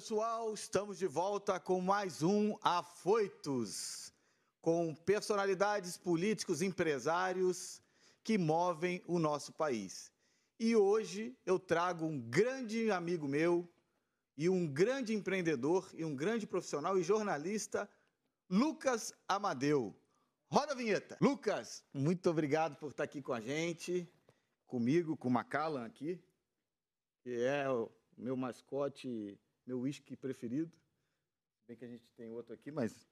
pessoal, estamos de volta com mais um Afoitos, com personalidades políticos, empresários que movem o nosso país. E hoje eu trago um grande amigo meu e um grande empreendedor e um grande profissional e jornalista, Lucas Amadeu. Roda a vinheta. Lucas, muito obrigado por estar aqui com a gente, comigo, com o Macallan aqui, que é o meu mascote meu uísque preferido. Bem que a gente tem outro aqui, mas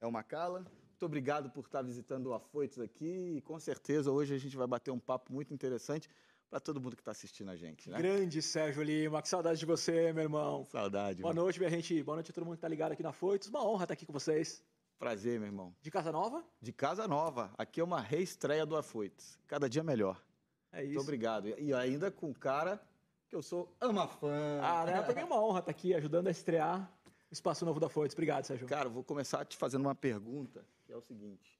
é uma cala. Muito obrigado por estar visitando o Afoitos aqui e com certeza hoje a gente vai bater um papo muito interessante para todo mundo que está assistindo a gente. Né? Grande Sérgio Lima, que saudade de você, meu irmão. Saudade. Boa noite, minha gente. Boa noite a todo mundo que está ligado aqui na Afoitos. Uma honra estar aqui com vocês. Prazer, meu irmão. De casa nova? De casa nova. Aqui é uma reestreia do Afoitos. Cada dia melhor. É isso. Muito obrigado. E ainda com cara que eu sou amafã. Ah, né? Pra mim é uma honra estar aqui ajudando a estrear o Espaço Novo da Foites. Obrigado, Sérgio. Cara, vou começar te fazendo uma pergunta, que é o seguinte.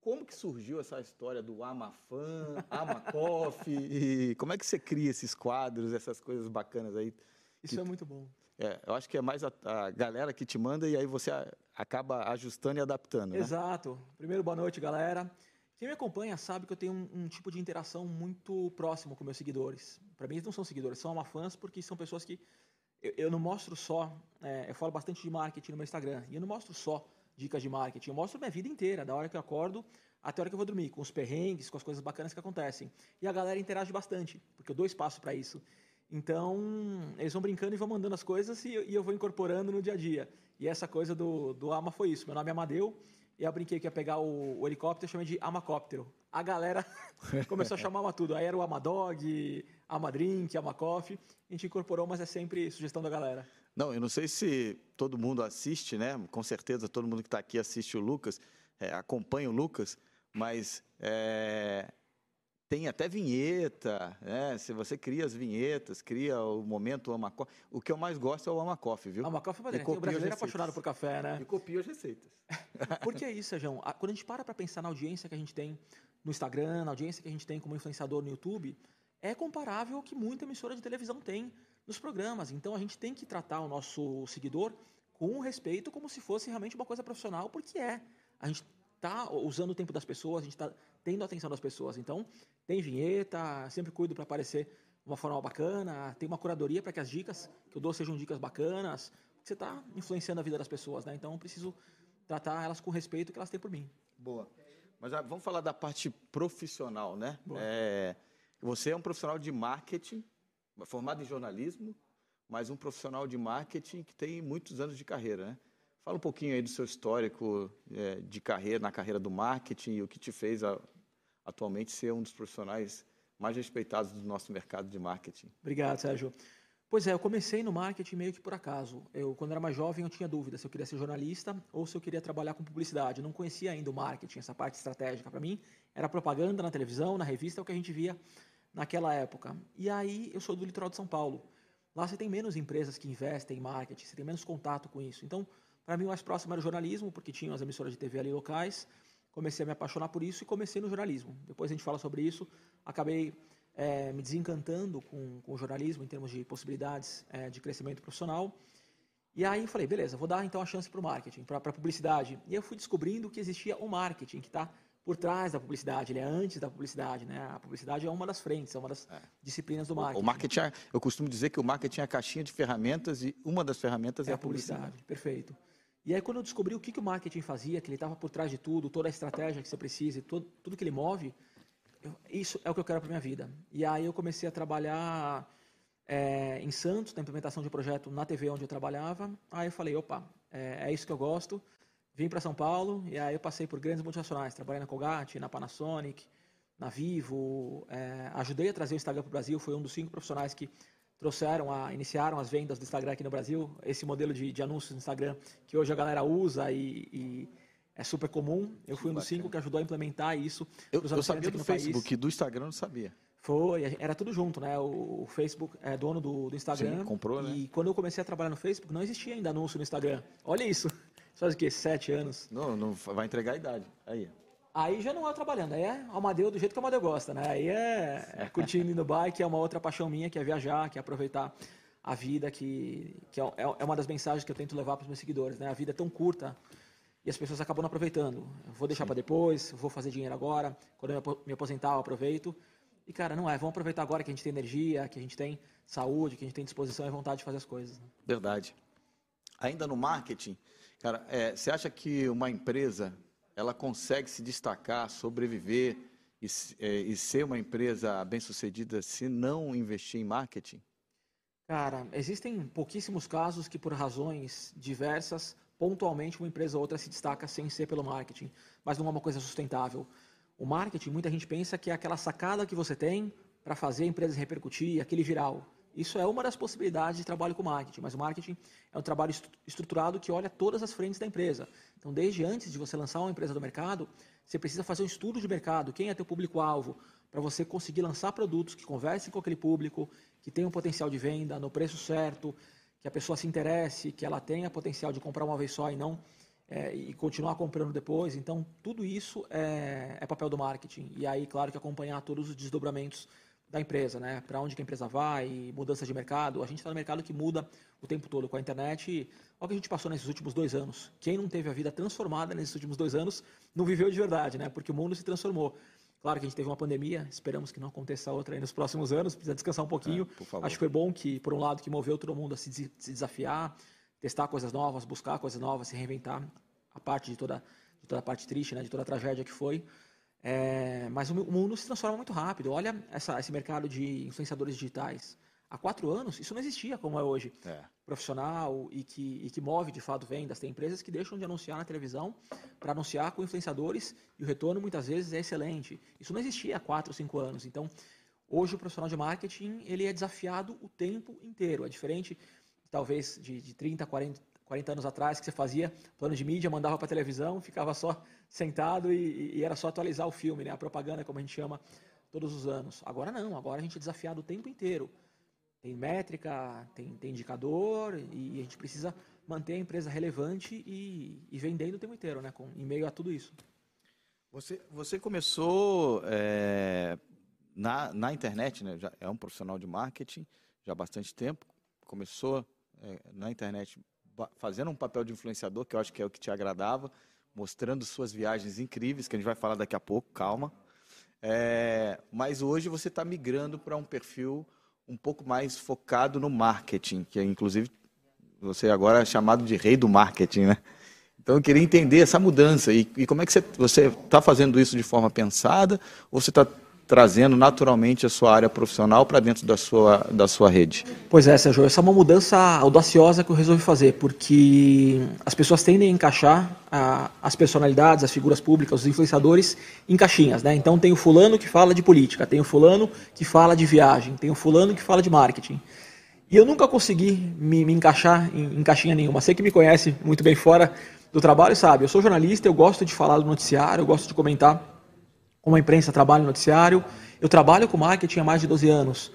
Como que surgiu essa história do Amafã, Amacoff? e como é que você cria esses quadros, essas coisas bacanas aí? Isso que, é muito bom. É, eu acho que é mais a, a, galera que te manda e aí você acaba ajustando e adaptando. Né? Exato. Primeiro, boa noite, galera. Quem me acompanha sabe que eu tenho um, um tipo de interação muito próximo com meus seguidores. Para mim, eles não são seguidores, são amafãs porque são pessoas que eu, eu não mostro só. É, eu falo bastante de marketing no meu Instagram e eu não mostro só dicas de marketing, eu mostro minha vida inteira, da hora que eu acordo até a hora que eu vou dormir, com os perrengues, com as coisas bacanas que acontecem. E a galera interage bastante, porque eu dou espaço para isso. Então, eles vão brincando e vão mandando as coisas e, eu vou incorporando no dia a dia. E essa coisa do, do AMA foi isso. Meu nome é Amadeu, e eu brinquei que ia pegar o, o helicóptero, eu chamei de Amacóptero. A galera começou a chamar uma tudo. Aí era o Amadog, Amadrink, Amacoff. A gente incorporou, mas é sempre sugestão da galera. Não, eu não sei se todo mundo assiste, né? Com certeza todo mundo que está aqui assiste o Lucas, é, acompanha o Lucas, mas é, tem até vinheta, né? Se você cria as vinhetas, cria o momento Amacoff. O que eu mais gosto é o Amacoff, viu? Amacoff é o brasileiro é apaixonado por café, né? E copia as receitas. Por que isso, João? Quando a gente para para pensar na audiência que a gente tem no Instagram, na audiência que a gente tem como influenciador no YouTube, é comparável ao que muita emissora de televisão tem nos programas. Então a gente tem que tratar o nosso seguidor com respeito como se fosse realmente uma coisa profissional, porque é. A gente está usando o tempo das pessoas, a gente está tendo a atenção das pessoas. Então, tem vinheta, sempre cuido para aparecer uma forma bacana, tem uma curadoria para que as dicas que eu dou sejam dicas bacanas, você está influenciando a vida das pessoas, né? Então, eu preciso tratar elas com o respeito que elas têm por mim. Boa. Mas ah, vamos falar da parte profissional, né? É, você é um profissional de marketing, formado em jornalismo, mas um profissional de marketing que tem muitos anos de carreira, né? Fala um pouquinho aí do seu histórico é, de carreira, na carreira do marketing e o que te fez a, atualmente ser um dos profissionais mais respeitados do nosso mercado de marketing. Obrigado, Sérgio. Pois é, eu comecei no marketing meio que por acaso. Eu, quando era mais jovem, eu tinha dúvida se eu queria ser jornalista ou se eu queria trabalhar com publicidade. Eu não conhecia ainda o marketing, essa parte estratégica. Para mim, era propaganda na televisão, na revista, é o que a gente via naquela época. E aí, eu sou do litoral de São Paulo. Lá você tem menos empresas que investem em marketing, você tem menos contato com isso. Então, para mim, o mais próximo era o jornalismo, porque tinha as emissoras de TV ali locais. Comecei a me apaixonar por isso e comecei no jornalismo. Depois a gente fala sobre isso. Acabei é, me desencantando com, com, o jornalismo em termos de possibilidades é, de crescimento profissional. E aí falei, beleza, vou dar então a chance para o marketing, para a publicidade. E eu fui descobrindo que existia o marketing, que está por trás da publicidade, ele é antes da publicidade, né? A publicidade é uma das frentes, é uma das é. disciplinas do marketing. O marketing, é, eu costumo dizer que o marketing é a caixinha de ferramentas e uma das ferramentas é, é a publicidade. publicidade. Perfeito. E aí, quando eu descobri o que, que o marketing fazia, que ele estava por trás de tudo, toda a estratégia que você precisa, todo, tudo que ele move, eu, isso é o que eu quero para minha vida. E aí eu comecei a trabalhar é, em Santos, na implementação de um projeto na TV onde eu trabalhava. Aí eu falei, opa, é, é isso que eu gosto. Vim para São Paulo e aí eu passei por grandes multinacionais. Trabalhei na Colgate, na Panasonic, na Vivo. É, ajudei a trazer o Instagram para o Brasil. Fui um dos cinco profissionais que trouxeram, a, iniciaram as vendas do Instagram aqui no Brasil, esse modelo de, de anúncios no Instagram que hoje a galera usa e, e é super comum. Eu fui um dos cinco que ajudou a implementar isso. Eu, eu sabia do Facebook, país. do Instagram eu não sabia. Foi, era tudo junto, né? O, o Facebook é dono do, do Instagram. Sim, comprou, né? E quando eu comecei a trabalhar no Facebook, não existia ainda anúncio no Instagram. Olha isso. Faz o quê? Sete anos? Não, não vai entregar a idade. Aí. Aí já não é trabalhando, aí é Amadeu do jeito que o Amadeu gosta, né? Aí é, é curtindo no bike, é uma outra paixão minha, que é viajar, que é aproveitar a vida que, que é, é, é uma das mensagens que eu tento levar para os meus seguidores. Né? A vida é tão curta e as pessoas acabam não aproveitando. vou deixar para depois, vou fazer dinheiro agora, quando eu me aposentar eu aproveito. E, cara, não é. Vamos aproveitar agora que a gente tem energia, que a gente tem saúde, que a gente tem disposição e vontade de fazer as coisas. Né? Verdade. Ainda no marketing, cara, é, você acha que uma empresa ela consegue se destacar, sobreviver e, é, e ser uma empresa bem-sucedida se não investir em marketing? Cara, existem pouquíssimos casos que, por razões diversas, pontualmente uma empresa ou outra se destaca sem ser pelo marketing, mas não é uma coisa sustentável. O marketing, muita gente pensa que é aquela sacada que você tem para fazer a empresa repercutir, aquele viral. Isso é uma das possibilidades de trabalho com marketing, mas o marketing é um trabalho estruturado que olha todas as frentes da empresa. Então, desde antes de você lançar uma empresa do mercado, você precisa fazer um estudo de mercado, quem é teu público-alvo, para você conseguir lançar produtos que conversem com aquele público, que tenham potencial de venda, no preço certo, que a pessoa se interesse, que ela tenha potencial de comprar uma vez só e não é, e continuar comprando depois. Então, tudo isso é, é, papel do marketing. E aí, claro, que acompanhar todos os desdobramentos da empresa, né? Para onde que a empresa vai, mudança de mercado. A gente está no mercado que muda o tempo todo com a internet. Olha o que a gente passou nesses últimos dois anos. Quem não teve a vida transformada nesses últimos dois anos não viveu de verdade, né? Porque o mundo se transformou. Claro que a gente teve uma pandemia, esperamos que não aconteça outra aí nos próximos anos, precisa descansar um pouquinho. É, Acho que foi bom que, por um lado, que moveu todo mundo a se, se desafiar, testar coisas novas, buscar coisas novas, se reinventar, a parte de toda, de toda a parte triste, né, de toda a tragédia que foi. É, mas o, mundo se transforma muito rápido. Olha essa, esse mercado de influenciadores digitais. Há quatro anos, isso não existia como é hoje. É. Profissional e que, e que move de fato vendas. Tem empresas que deixam de anunciar na televisão para anunciar com influenciadores e o retorno muitas vezes é excelente. Isso não existia há quatro cinco anos. Então, hoje o profissional de marketing ele é desafiado o tempo inteiro. É diferente, talvez, de, de 30, 40, 40 anos atrás, que você fazia plano de mídia, mandava para televisão, ficava só sentado e, e, era só atualizar o filme, né? a propaganda, como a gente chama, todos os anos. Agora não, agora a gente é desafiado o tempo inteiro. Tem métrica, tem, tem indicador e a gente precisa manter a empresa relevante e, e vendendo o tempo inteiro, né? Com, em meio a tudo isso. Você, você começou é, na, na internet, né? Já é um profissional de marketing já há bastante tempo. Começou é, na internet fazendo um papel de influenciador, que eu acho que é o que te agradava, mostrando suas viagens incríveis, que a gente vai falar daqui a pouco, calma. É, mas hoje você está migrando para um perfil um pouco mais focado no marketing, que é inclusive você agora é chamado de rei do marketing, né? Então eu queria entender essa mudança e, e como é que você está fazendo isso de forma pensada ou você está trazendo naturalmente a sua área profissional para dentro da sua, da sua rede? Pois é, Sérgio, essa é uma mudança audaciosa que eu resolvi fazer, porque as pessoas tendem a encaixar a, as personalidades, as figuras públicas, os influenciadores em caixinhas, né? Então tem o fulano que fala de política, tem o fulano que fala de viagem, tem o fulano que fala de marketing. E eu nunca consegui me, me encaixar em, em caixinha nenhuma. Você que me conhece muito bem fora do trabalho sabe, eu sou jornalista, eu gosto de falar do noticiário, eu gosto de comentar como a imprensa trabalha no noticiário. Eu trabalho com marketing há mais de 12 anos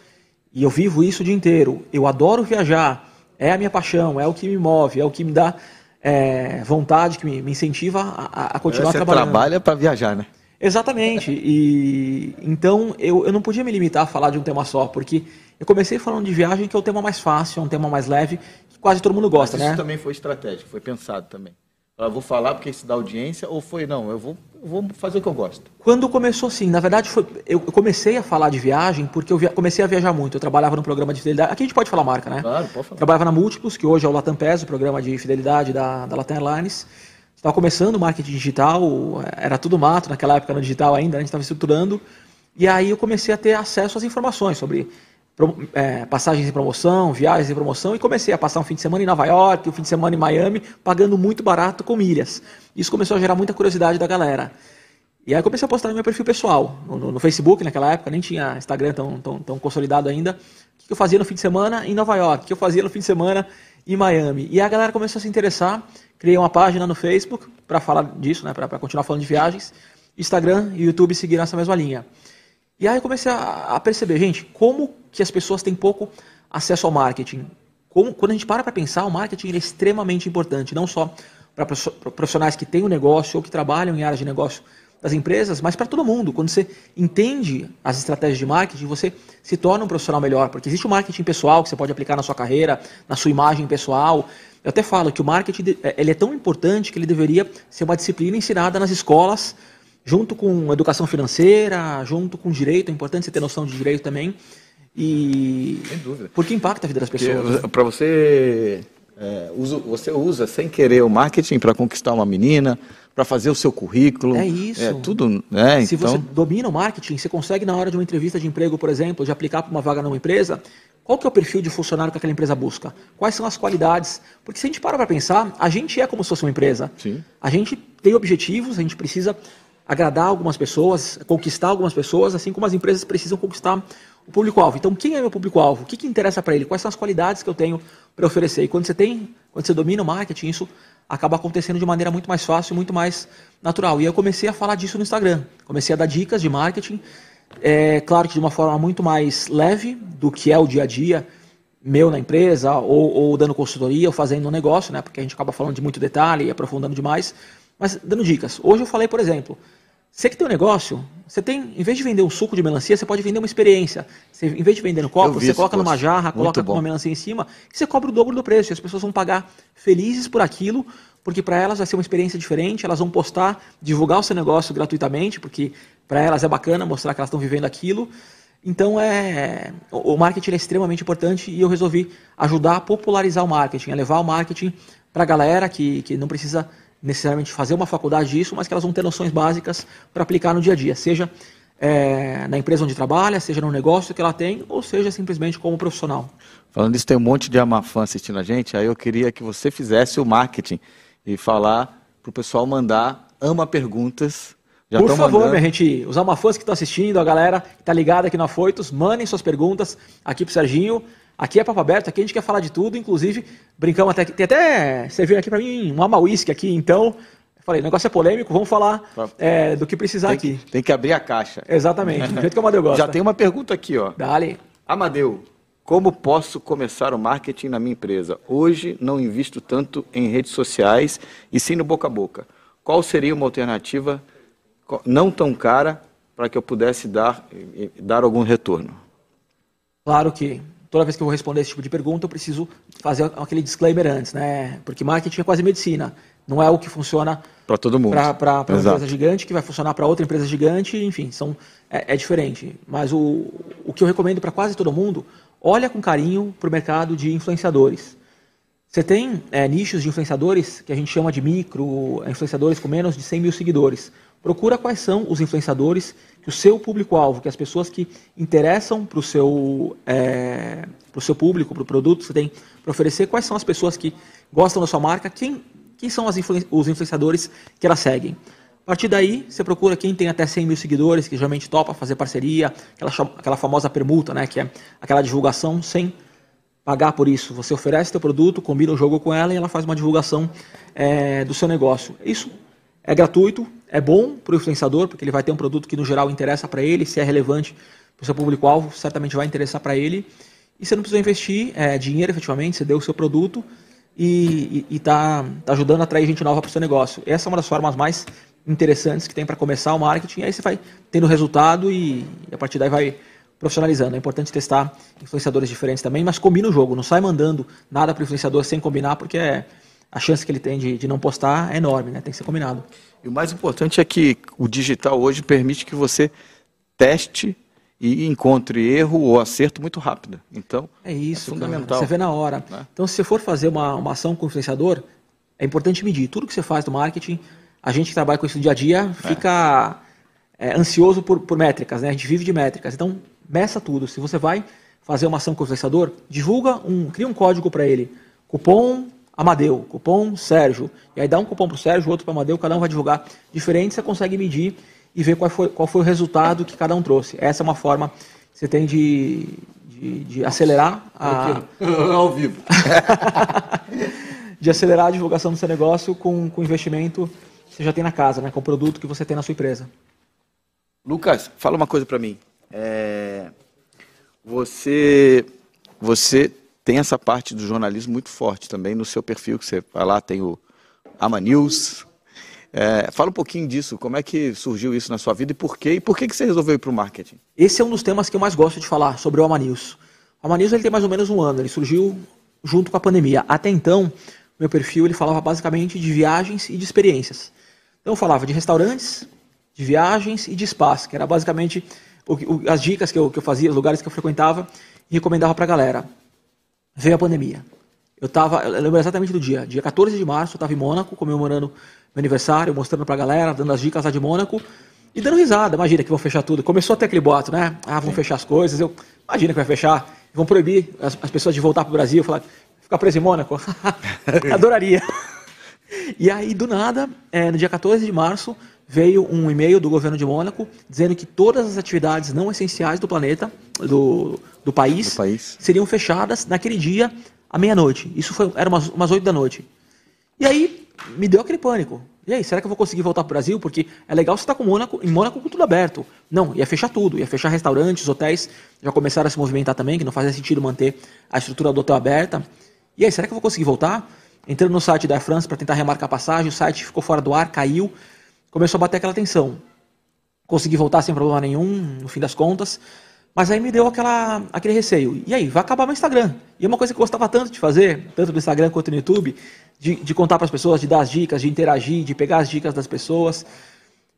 e eu vivo isso o dia inteiro. Eu adoro viajar, é a minha paixão, é o que me move, é o que me dá é, vontade, que me, me incentiva a, a continuar Você trabalhando. Você trabalha para viajar, né? Exatamente. E então eu, eu não podia me limitar a falar de um tema só, porque eu comecei falando de viagem, que é o tema mais fácil, é um tema mais leve, que quase todo mundo gosta, Mas isso né? Isso também foi estratégico, foi pensado também. Eu vou falar porque isso dá audiência, ou foi, não, eu vou, eu vou fazer o que eu gosto? Quando começou, sim. Na verdade, foi, eu comecei a falar de viagem porque eu via, comecei a viajar muito. Eu trabalhava no programa de fidelidade. Aqui a gente pode falar marca, né? Claro, pode falar. Trabalhava na Múltiplos, que hoje é o Latam PES, o programa de fidelidade da, da Latam Airlines. Estava começando o marketing digital, era tudo mato naquela época no digital ainda, a gente estava estruturando. E aí eu comecei a ter acesso às informações sobre é, passagens em promoção, viagens em promoção, e comecei a passar um fim de semana em Nova York, um fim de semana em Miami, pagando muito barato com milhas. Isso começou a gerar muita curiosidade da galera. E aí comecei a postar no meu perfil pessoal, no, no Facebook naquela época, nem tinha Instagram tão, tão, tão consolidado ainda. O que eu fazia no fim de semana em Nova York, o que eu fazia no fim de semana em Miami. E a galera começou a se interessar, criei uma página no Facebook para falar disso, né, para continuar falando de viagens. Instagram e YouTube seguiram essa mesma linha. E aí eu comecei a, a perceber, gente, como que as pessoas têm pouco acesso ao marketing. Como, quando a gente para para pensar, o marketing é extremamente importante, não só para profissionais que têm um negócio ou que trabalham em áreas de negócio das empresas, mas para todo mundo. Quando você entende as estratégias de marketing, você se torna um profissional melhor, porque existe o marketing pessoal que você pode aplicar na sua carreira, na sua imagem pessoal. Eu até falo que o marketing ele é tão importante que ele deveria ser uma disciplina ensinada nas escolas, junto com educação financeira, junto com direito. É importante você ter noção de direito também. E Sem dúvida. porque impacta a vida das pessoas. Para você é, usa, você usa sem querer o marketing para conquistar uma menina, para fazer o seu currículo. É isso. É tudo, né? Se então... você domina o marketing, você consegue na hora de uma entrevista de emprego, por exemplo, de aplicar para uma vaga numa empresa, qual que é o perfil de funcionário que aquela empresa busca? Quais são as qualidades? Porque se a gente para para pensar, a gente é como se fosse uma empresa. Sim. A gente tem objetivos, a gente precisa agradar algumas pessoas, conquistar algumas pessoas, assim como as empresas precisam conquistar o público-alvo. Então, quem é meu público-alvo? O que, que interessa para ele? Quais são as qualidades que eu tenho para oferecer? E quando você tem, quando você domina o marketing, isso acaba acontecendo de maneira muito mais fácil, muito mais natural. E eu comecei a falar disso no Instagram. Comecei a dar dicas de marketing, é, claro que de uma forma muito mais leve do que é o dia a dia meu na empresa, ou, ou dando consultoria, ou fazendo um negócio, né? Porque a gente acaba falando de muito detalhe e aprofundando demais. Mas dando dicas. Hoje eu falei, por exemplo, você que tem um negócio, você tem, em vez de vender um suco de melancia, você pode vender uma experiência. Você, em vez de vender no copo, você coloca numa jarra, coloca uma melancia em cima, e você cobra o dobro do preço. E as pessoas vão pagar felizes por aquilo, porque para elas vai ser uma experiência diferente, elas vão postar, divulgar o seu negócio gratuitamente, porque para elas é bacana mostrar que elas estão vivendo aquilo. Então é o marketing é extremamente importante e eu resolvi ajudar a popularizar o marketing, a levar o marketing para a galera que, que não precisa necessariamente fazer uma faculdade disso, mas que elas vão ter noções básicas para aplicar no dia a dia, seja é, na empresa onde trabalha, seja no negócio que ela tem, ou seja simplesmente como profissional. Falando isso, tem um monte de Amafã assistindo a gente, aí eu queria que você fizesse o marketing e falar para o pessoal mandar ama perguntas. Já Por favor, mandando. minha gente, os Amafãs que estão assistindo, a galera que está ligada aqui no Afoitos, mandem suas perguntas aqui para o Serginho. Aqui é papo aberto, aqui a gente quer falar de tudo, inclusive brincamos até. Tem até. Você veio aqui para mim um ama whisky aqui, então. Falei, o negócio é polêmico, vamos falar é, do que precisar tem aqui. tem que abrir a caixa. Exatamente, do jeito que o Amadeu gosta. Já tem uma pergunta aqui, ó. Dale. Amadeu, como posso começar o marketing na minha empresa? Hoje não invisto tanto em redes sociais e sim no boca a boca. Qual seria uma alternativa não tão cara para que eu pudesse dar, dar algum retorno? Claro que toda vez que eu vou responder esse tipo de pergunta, eu preciso fazer aquele disclaimer antes, né? Porque marketing é quase medicina. Não é o que funciona para todo mundo. Para uma empresa gigante, que vai funcionar para outra empresa gigante, enfim, são, é, é diferente. Mas o, o que eu recomendo para quase todo mundo, olha com carinho para o mercado de influenciadores. Você tem é, nichos de influenciadores que a gente chama de micro, influenciadores com menos de 100 mil seguidores. Procura quais são os influenciadores que o seu público-alvo, que as pessoas que interessam para o seu, é, pro seu público, para o produto que você tem para oferecer, quais são as pessoas que gostam da sua marca, quem, quem são influ os influenciadores que elas seguem. A partir daí, você procura quem tem até 100 mil seguidores, que geralmente topa fazer parceria, aquela, aquela famosa permuta, né, que é aquela divulgação sem pagar por isso. Você oferece seu produto, combina o jogo com ela e ela faz uma divulgação é, do seu negócio. Isso é gratuito, é bom para o influenciador, porque ele vai ter um produto que no geral interessa para ele, se é relevante para o seu público-alvo, certamente vai interessar para ele. E você não precisa investir é, dinheiro efetivamente, você deu o seu produto e está tá ajudando a atrair gente nova para o seu negócio. Essa é uma das formas mais interessantes que tem para começar o marketing. Aí você vai tendo resultado e, e a partir daí vai profissionalizando. É importante testar influenciadores diferentes também, mas combina o jogo. Não sai mandando nada para o influenciador sem combinar, porque é, a chance que ele tem de, de não postar é enorme, né? Tem que ser combinado. E o mais importante é que o digital hoje permite que você teste e encontre erro ou acerto muito rápido. Então, é isso, é fundamental. Cara. Você vê na hora. Né? Então, se você for fazer uma, uma ação com influenciador, é importante medir. Tudo que você faz no marketing, a gente que trabalha com isso dia a dia fica é. É, ansioso por, por métricas, né? A gente vive de métricas. Então, meça tudo. Se você vai fazer uma ação com o influenciador, divulga um, cria um código para ele. Cupom Amadeu, cupom Sérgio. E aí dá um cupom para o Sérgio, outro para o Amadeu, cada um vai divulgar diferente, você consegue medir e ver qual foi, qual foi o resultado que cada um trouxe. Essa é uma forma que você tem de, de, de acelerar a... Ao vivo. de acelerar a divulgação do seu negócio com, com investimento que você já tem na casa, né? com o produto que você tem na sua empresa. Lucas, fala uma coisa para mim. É... Você, você tem essa parte do jornalismo muito forte também no seu perfil, que você lá, tem o Ama News. É, fala um pouquinho disso, como é que surgiu isso na sua vida e por quê? E por que, que você resolveu ir para o marketing? Esse é um dos temas que eu mais gosto de falar, sobre o Amanius. O Amanius ele tem mais ou menos um ano, ele surgiu junto com a pandemia. Até então, meu perfil ele falava basicamente de viagens e de experiências. Então eu falava de restaurantes, de viagens e de spas, que era basicamente as dicas que eu, que eu fazia, os lugares que eu frequentava e recomendava para a galera. Veio a pandemia. Eu tava, eu lembro exatamente do dia, dia 14 de março, eu estava em Mônaco, comemorando meu aniversário, mostrando para a galera, dando as dicas lá de Mônaco e dando risada. Imagina que vão fechar tudo. Começou até aquele boato, né? Ah, vão fechar as coisas. Eu, imagina que vai fechar. Vão proibir as, as pessoas de voltar para o Brasil, falar, ficar preso em Mônaco. Adoraria. E aí, do nada, é, no dia 14 de março, veio um e-mail do governo de Mônaco dizendo que todas as atividades não essenciais do planeta, do, do, país, do país, seriam fechadas naquele dia à meia-noite. Isso foi, era umas, umas 8 da noite. E aí me deu aquele pânico. E aí, será que eu vou conseguir voltar para o Brasil? Porque é legal você estar tá com Mônaco, em Mônaco com tudo aberto. Não, ia fechar tudo, ia fechar restaurantes, hotéis, já começaram a se movimentar também, que não fazia sentido manter a estrutura do hotel aberta. E aí, será que eu vou conseguir voltar? Entrando no site da Air France para tentar remarcar a passagem, o site ficou fora do ar, caiu, começou a bater aquela tensão. Consegui voltar sem problema nenhum, no fim das contas. Mas aí me deu aquela, aquele receio. E aí, vai acabar meu Instagram. E é uma coisa que eu gostava tanto de fazer, tanto no Instagram quanto no YouTube, de, de contar para as pessoas, de dar as dicas, de interagir, de pegar as dicas das pessoas.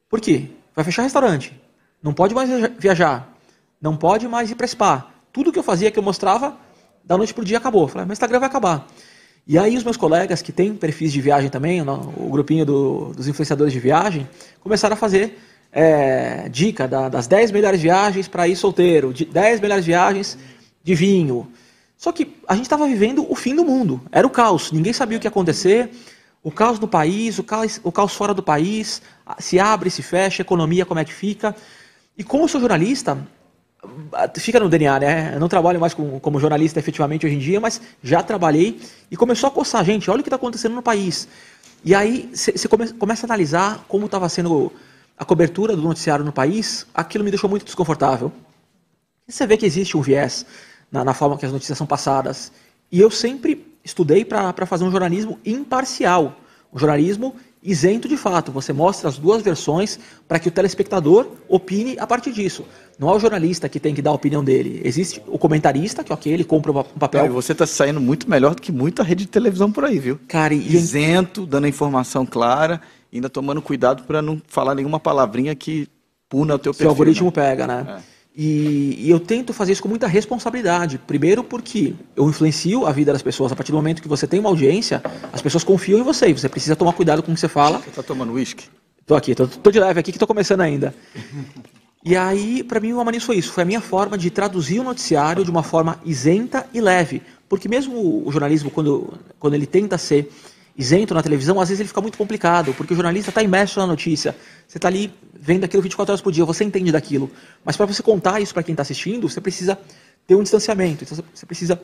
Por quê? Vai fechar restaurante. Não pode mais viajar. Não pode mais ir para spa. Tudo que eu fazia, que eu mostrava, da noite para o dia acabou. Falei, meu Instagram vai acabar. E aí os meus colegas que têm perfis de viagem também, o grupinho do, dos influenciadores de viagem, começaram a fazer é, dica da, das 10 melhores viagens para ir solteiro, 10 melhores viagens de vinho. Só que a gente estava vivendo o fim do mundo. Era o caos. Ninguém sabia o que ia acontecer. O caos no país, o caos, o caos fora do país, se abre, se fecha, economia como é que fica. E como eu sou jornalista, fica no DNA, né? Eu não trabalho mais como, como, jornalista efetivamente hoje em dia, mas já trabalhei e começou a coçar gente. Olha o que está acontecendo no país. E aí você come, começa a analisar como estava sendo a cobertura do noticiário no país. Aquilo me deixou muito desconfortável. Você vê que existe um viés na, na forma que as notícias são passadas. E eu sempre estudei para fazer um jornalismo imparcial, um jornalismo isento de fato. Você mostra as duas versões para que o telespectador opine a partir disso. Não é o jornalista que tem que dar a opinião dele. Existe o comentarista, que ok, ele compra um papel. e você está saindo muito melhor do que muita rede de televisão por aí, viu? Cara, e... Isento, dando a informação clara, ainda tomando cuidado para não falar nenhuma palavrinha que puna o teu perfil. Que o algoritmo né? pega, né? É. E, e, eu tento fazer isso com muita responsabilidade. Primeiro porque eu influencio a vida das pessoas. A partir do momento que você tem uma audiência, as pessoas confiam em você e você precisa tomar cuidado com o que você fala. Você está tomando uísque? Estou aqui, estou de leve aqui que estou começando ainda. E aí, para mim, o Amanisso foi isso. Foi a minha forma de traduzir o noticiário de uma forma isenta e leve. Porque mesmo o jornalismo, quando, quando ele tenta ser isento na televisão, às vezes ele fica muito complicado, porque o jornalista está imerso na notícia. Você está ali vendo aquilo 24 horas por dia, você entende daquilo. Mas para você contar isso para quem está assistindo, você precisa ter um distanciamento. Então você precisa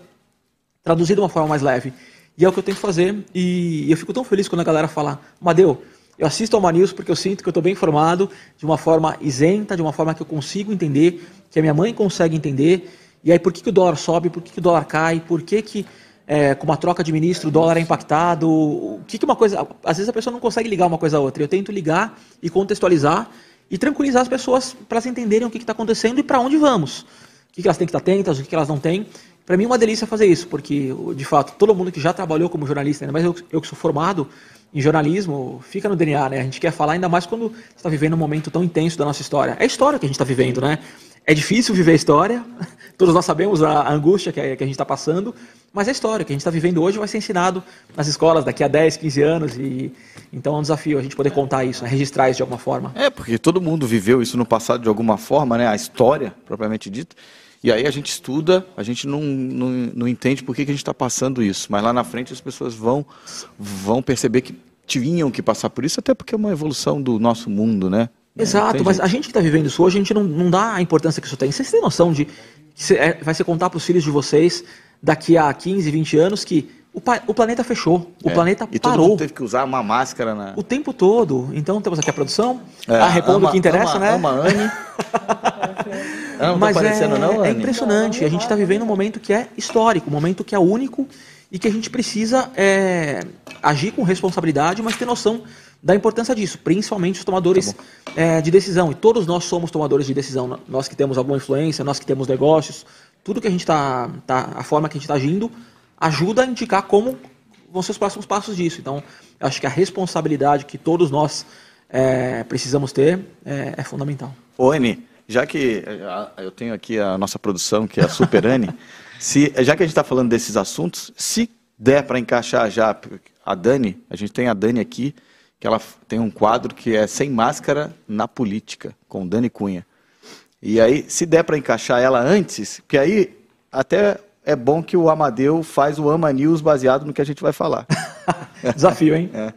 traduzir de uma forma mais leve. E é o que eu tento fazer. E eu fico tão feliz quando a galera fala, Madeu, eu assisto ao Manils porque eu sinto que eu estou bem informado, de uma forma isenta, de uma forma que eu consigo entender, que a minha mãe consegue entender. E aí, por que, que o dólar sobe, por que, que o dólar cai, por que, que é, com uma troca de ministro o dólar é impactado? O que, que uma coisa. Às vezes a pessoa não consegue ligar uma coisa a outra. Eu tento ligar e contextualizar e tranquilizar as pessoas para elas entenderem o que está acontecendo e para onde vamos. O que, que elas têm que estar atentas, o que, que elas não têm. Para mim é uma delícia fazer isso, porque, de fato, todo mundo que já trabalhou como jornalista, ainda mais eu, eu que sou formado, em jornalismo fica no DNA, né? A gente quer falar ainda mais quando está vivendo um momento tão intenso da nossa história. É a história que a gente está vivendo, né? É difícil viver a história, todos nós sabemos a angústia que a, gente está passando, mas a história que a gente está vivendo hoje vai ser ensinado nas escolas daqui a 10, 15 anos. E então é um desafio a gente poder contar isso, né? registrar isso de alguma forma. É, porque todo mundo viveu isso no passado de alguma forma, né? A história, propriamente dita. E aí a gente estuda, a gente não, não, não entende por que, que a gente está passando isso. Mas lá na frente as pessoas vão, vão perceber que tinham que passar por isso, até porque é uma evolução do nosso mundo, né? Exato, mas a gente que está vivendo isso hoje, a gente não, não dá a importância que isso tem. Vocês têm noção de que é, vai ser contar para os filhos de vocês daqui a 15, 20 anos que o, o planeta fechou, o é, planeta e parou. E todo mundo teve que usar uma máscara, né? O tempo todo. Então temos aqui a produção, é, a repondo o que interessa, ama, né? Ama Anne. não Mas é, não, é impressionante. A gente está vivendo um momento que é histórico, um momento que é único e que a gente precisa é, agir com responsabilidade, mas ter noção da importância disso, principalmente os tomadores tá é, de decisão. E todos nós somos tomadores de decisão. Nós que temos alguma influência, nós que temos negócios, tudo que a gente está, tá, a forma que a gente está agindo, ajuda a indicar como vão ser os próximos passos disso. Então, acho que a responsabilidade que todos nós é, precisamos ter é, é fundamental. Ô, Eni, já que eu tenho aqui a nossa produção, que é a Super Anne, se, já que a gente está falando desses assuntos, se der para encaixar já a Dani, a gente tem a Dani aqui, que ela tem um quadro que é Sem Máscara na Política, com Dani Cunha. E aí, se der para encaixar ela antes, porque aí até é bom que o Amadeu faz o Ama News baseado no que a gente vai falar. Desafio, hein? É.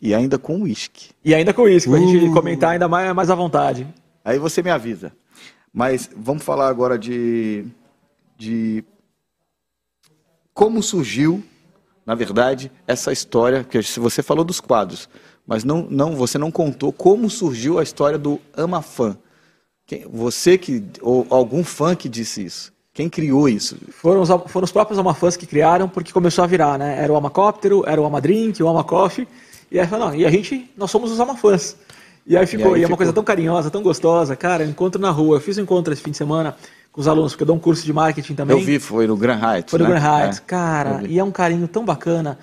E ainda com uísque. E ainda com uísque, uh. para a gente comentar ainda mais, mais à vontade. Aí você me avisa. Mas vamos falar agora de, de como surgiu, na verdade, essa história, que você falou dos quadros, mas não, não, você não contou como surgiu a história do Ama Fã. Quem, você que, ou algum fã que disse isso? Quem criou isso? Foram os, foram os próprios Amafãs que criaram, porque começou a virar, né? Era o Amacóptero, era o Amadrink, o Amacoffee. E aí não, e a gente, nós somos os Amafãs. E aí ficou, e, aí e é uma coisa tão carinhosa, tão gostosa, cara, encontro na rua. Eu fiz um encontro esse fim de semana com os alunos, porque eu dou um curso de marketing também. Eu vi, foi no Grand Heights. Foi no né? Grand Heights, é, cara, e é um carinho tão bacana.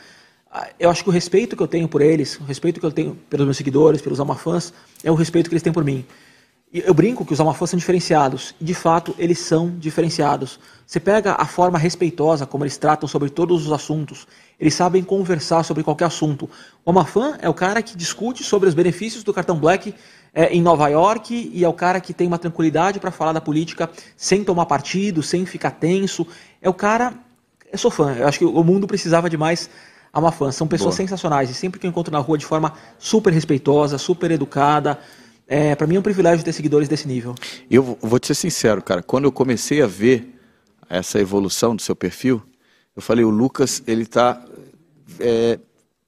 Eu acho que o respeito que eu tenho por eles, o respeito que eu tenho pelos meus seguidores, pelos Amafãs, é o respeito que eles têm por mim. Eu brinco que os Amafãs são diferenciados, e de fato eles são diferenciados. Você pega a forma respeitosa como eles tratam sobre todos os assuntos, eles sabem conversar sobre qualquer assunto. O Amafã é o cara que discute sobre os benefícios do cartão Black é, em Nova York e é o cara que tem uma tranquilidade para falar da política sem tomar partido, sem ficar tenso. É o cara. Eu sou fã, eu acho que o mundo precisava de mais Amafã. São pessoas Boa. sensacionais e sempre que eu encontro na rua de forma super respeitosa, super educada. É, para mim é um privilégio ter seguidores desse nível. Eu vou te ser sincero, cara. Quando eu comecei a ver essa evolução do seu perfil, eu falei, o Lucas, ele está é,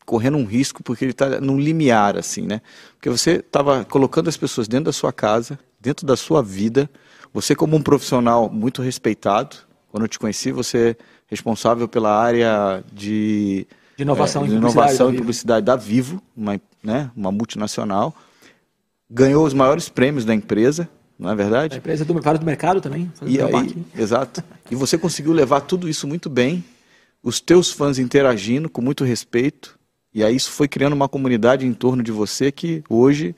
correndo um risco porque ele está num limiar, assim, né? Porque você estava colocando as pessoas dentro da sua casa, dentro da sua vida, você como um profissional muito respeitado, quando eu te conheci, você é responsável pela área de, de inovação, é, de inovação e publicidade da Vivo, uma, né, uma multinacional, ganhou os maiores prêmios da empresa, não é verdade? A empresa do, do mercado também. E aí, exato. E você conseguiu levar tudo isso muito bem, os teus fãs interagindo com muito respeito, e aí isso foi criando uma comunidade em torno de você que hoje,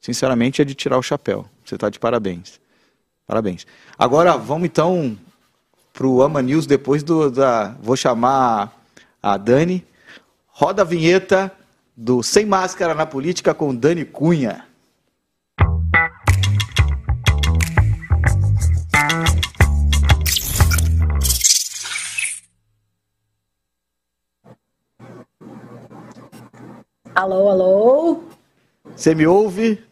sinceramente, é de tirar o chapéu. Você está de parabéns. Parabéns. Agora vamos então para o Ama News depois do da vou chamar a Dani. Roda a vinheta do Sem Máscara na Política com Dani Cunha. Alô, alô. Você me ouve?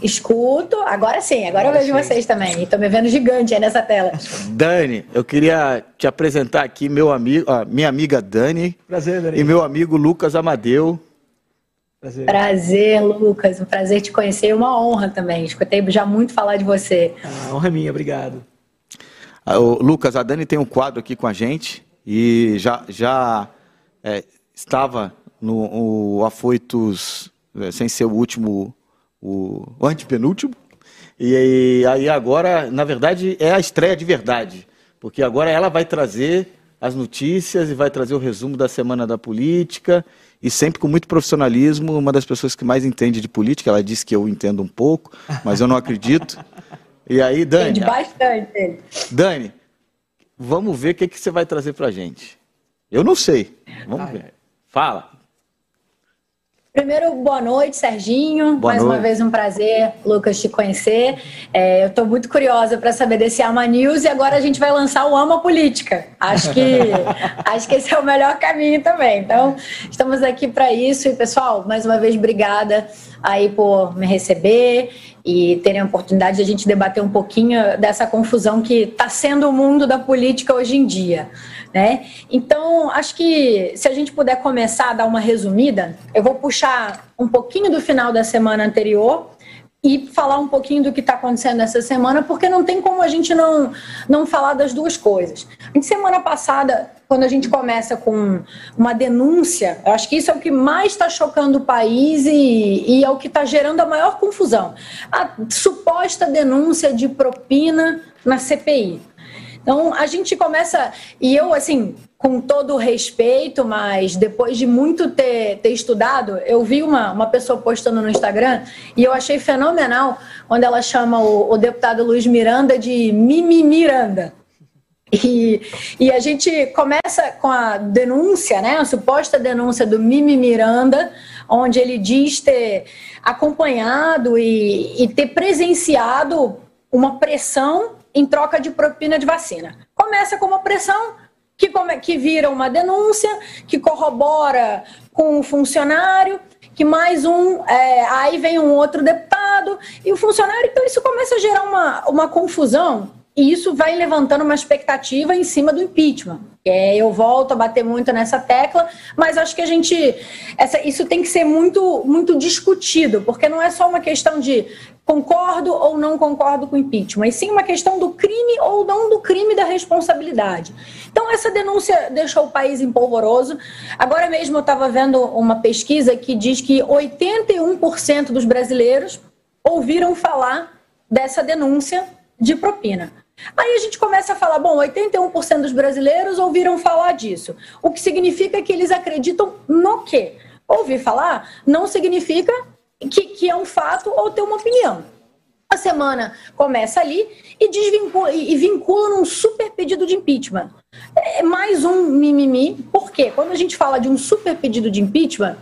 Escuto. Agora sim, agora, agora eu vejo sim. vocês também. Estou me vendo gigante aí nessa tela. Dani, eu queria te apresentar aqui meu amigo, minha amiga Dani. Prazer, Dani. E meu amigo Lucas Amadeu. Prazer. prazer, Lucas. Um prazer te conhecer e uma honra também. Escutei já muito falar de você. Ah, a honra é minha, obrigado. Ah, Lucas, a Dani tem um quadro aqui com a gente e já, já é, estava no o Afoitos, é, sem ser o último, o, o antepenúltimo. E aí agora, na verdade, é a estreia de verdade, porque agora ela vai trazer as notícias e vai trazer o resumo da semana da política e sempre com muito profissionalismo, uma das pessoas que mais entende de política, ela disse que eu entendo um pouco, mas eu não acredito. E aí, Dani. Entende bastante. Dani, vamos ver o que, que você vai trazer para gente. Eu não sei. Vamos ver. Fala. Primeiro, boa noite, Serginho. Boa Mais noite. uma vez um prazer, Lucas, te conhecer. É, eu estou muito curiosa para saber desse Ama News e agora a gente vai lançar o Ama Política. Acho que, acho que esse é o melhor caminho também. Então, estamos aqui para isso. E, pessoal, mais uma vez, obrigada aí por me receber e terem a oportunidade de a gente debater um pouquinho dessa confusão que está sendo o mundo da política hoje em dia. Né? Então, acho que se a gente puder começar a dar uma resumida, eu vou puxar um pouquinho do final da semana anterior, e falar um pouquinho do que está acontecendo essa semana, porque não tem como a gente não, não falar das duas coisas. A semana passada, quando a gente começa com uma denúncia, eu acho que isso é o que mais está chocando o país e, e é o que está gerando a maior confusão. A suposta denúncia de propina na CPI. Então, a gente começa, e eu, assim, com todo respeito, mas depois de muito ter, ter estudado, eu vi uma, uma pessoa postando no Instagram e eu achei fenomenal quando ela chama o, o deputado Luiz Miranda de Mimi Miranda. E, e a gente começa com a denúncia, né, a suposta denúncia do Mimi Miranda, onde ele diz ter acompanhado e, e ter presenciado uma pressão em troca de propina de vacina. Começa com uma pressão que, que vira uma denúncia, que corrobora com o funcionário, que mais um, é, aí vem um outro deputado, e o funcionário, então isso começa a gerar uma, uma confusão, e isso vai levantando uma expectativa em cima do impeachment. É, eu volto a bater muito nessa tecla, mas acho que a gente. Essa, isso tem que ser muito, muito discutido, porque não é só uma questão de concordo ou não concordo com o impeachment, e sim uma questão do crime ou não do crime da responsabilidade. Então, essa denúncia deixou o país empolvoroso. Agora mesmo eu estava vendo uma pesquisa que diz que 81% dos brasileiros ouviram falar dessa denúncia de propina. Aí a gente começa a falar, bom, 81% dos brasileiros ouviram falar disso. O que significa que eles acreditam no quê? Ouvir falar não significa que, que é um fato ou ter uma opinião. A semana começa ali e, desvincula, e vincula num super pedido de impeachment. É mais um mimimi. Por quê? Quando a gente fala de um super pedido de impeachment,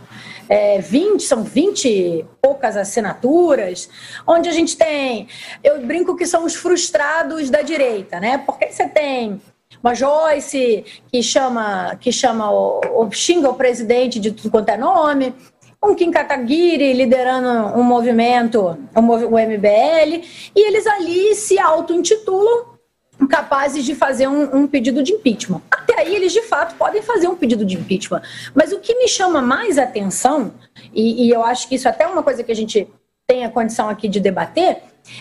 é, 20, são 20 e poucas assinaturas, onde a gente tem, eu brinco que são os frustrados da direita, né? Porque você tem uma Joyce que chama, que chama o, o xinga o presidente de tudo quanto é nome, um Kim Kataguiri liderando um movimento, o MBL, e eles ali se auto-intitulam capazes de fazer um, um, pedido de impeachment. Até aí, eles de fato podem fazer um pedido de impeachment. Mas o que me chama mais atenção, e, e eu acho que isso é até uma coisa que a gente tem a condição aqui de debater,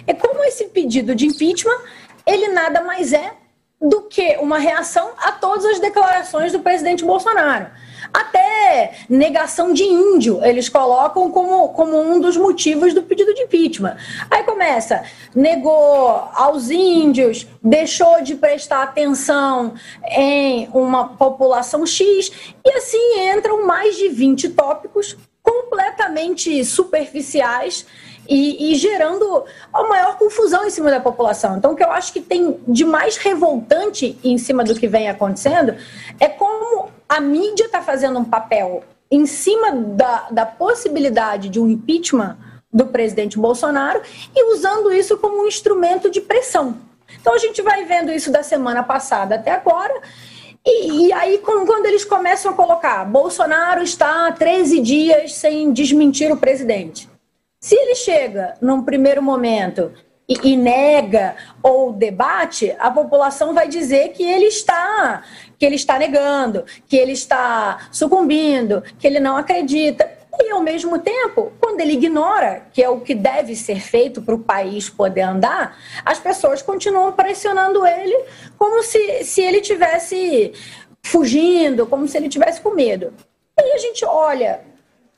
é como esse pedido de impeachment ele nada mais é do que uma reação a todas as declarações do presidente Bolsonaro. Até negação de índio eles colocam como, como um dos motivos do pedido de impeachment. Aí começa, negou aos índios, deixou de prestar atenção em uma população X, e assim entram mais de 20 tópicos completamente superficiais e, e, gerando a maior confusão em cima da população. Então, o que eu acho que tem de mais revoltante em cima do que vem acontecendo é como a mídia está fazendo um papel em cima da, da possibilidade de um impeachment do presidente Bolsonaro e usando isso como um instrumento de pressão. Então, a gente vai vendo isso da semana passada até agora. E, e, aí, quando eles começam a colocar, Bolsonaro está há 13 dias sem desmentir o presidente. Se ele chega num primeiro momento e, e, nega ou debate, a população vai dizer que ele está que ele está negando, que ele está sucumbindo, que ele não acredita. E, ao mesmo tempo, quando ele ignora, que é o que deve ser feito para o país poder andar, as pessoas continuam pressionando ele como se, se ele tivesse fugindo, como se ele tivesse com medo. E a gente olha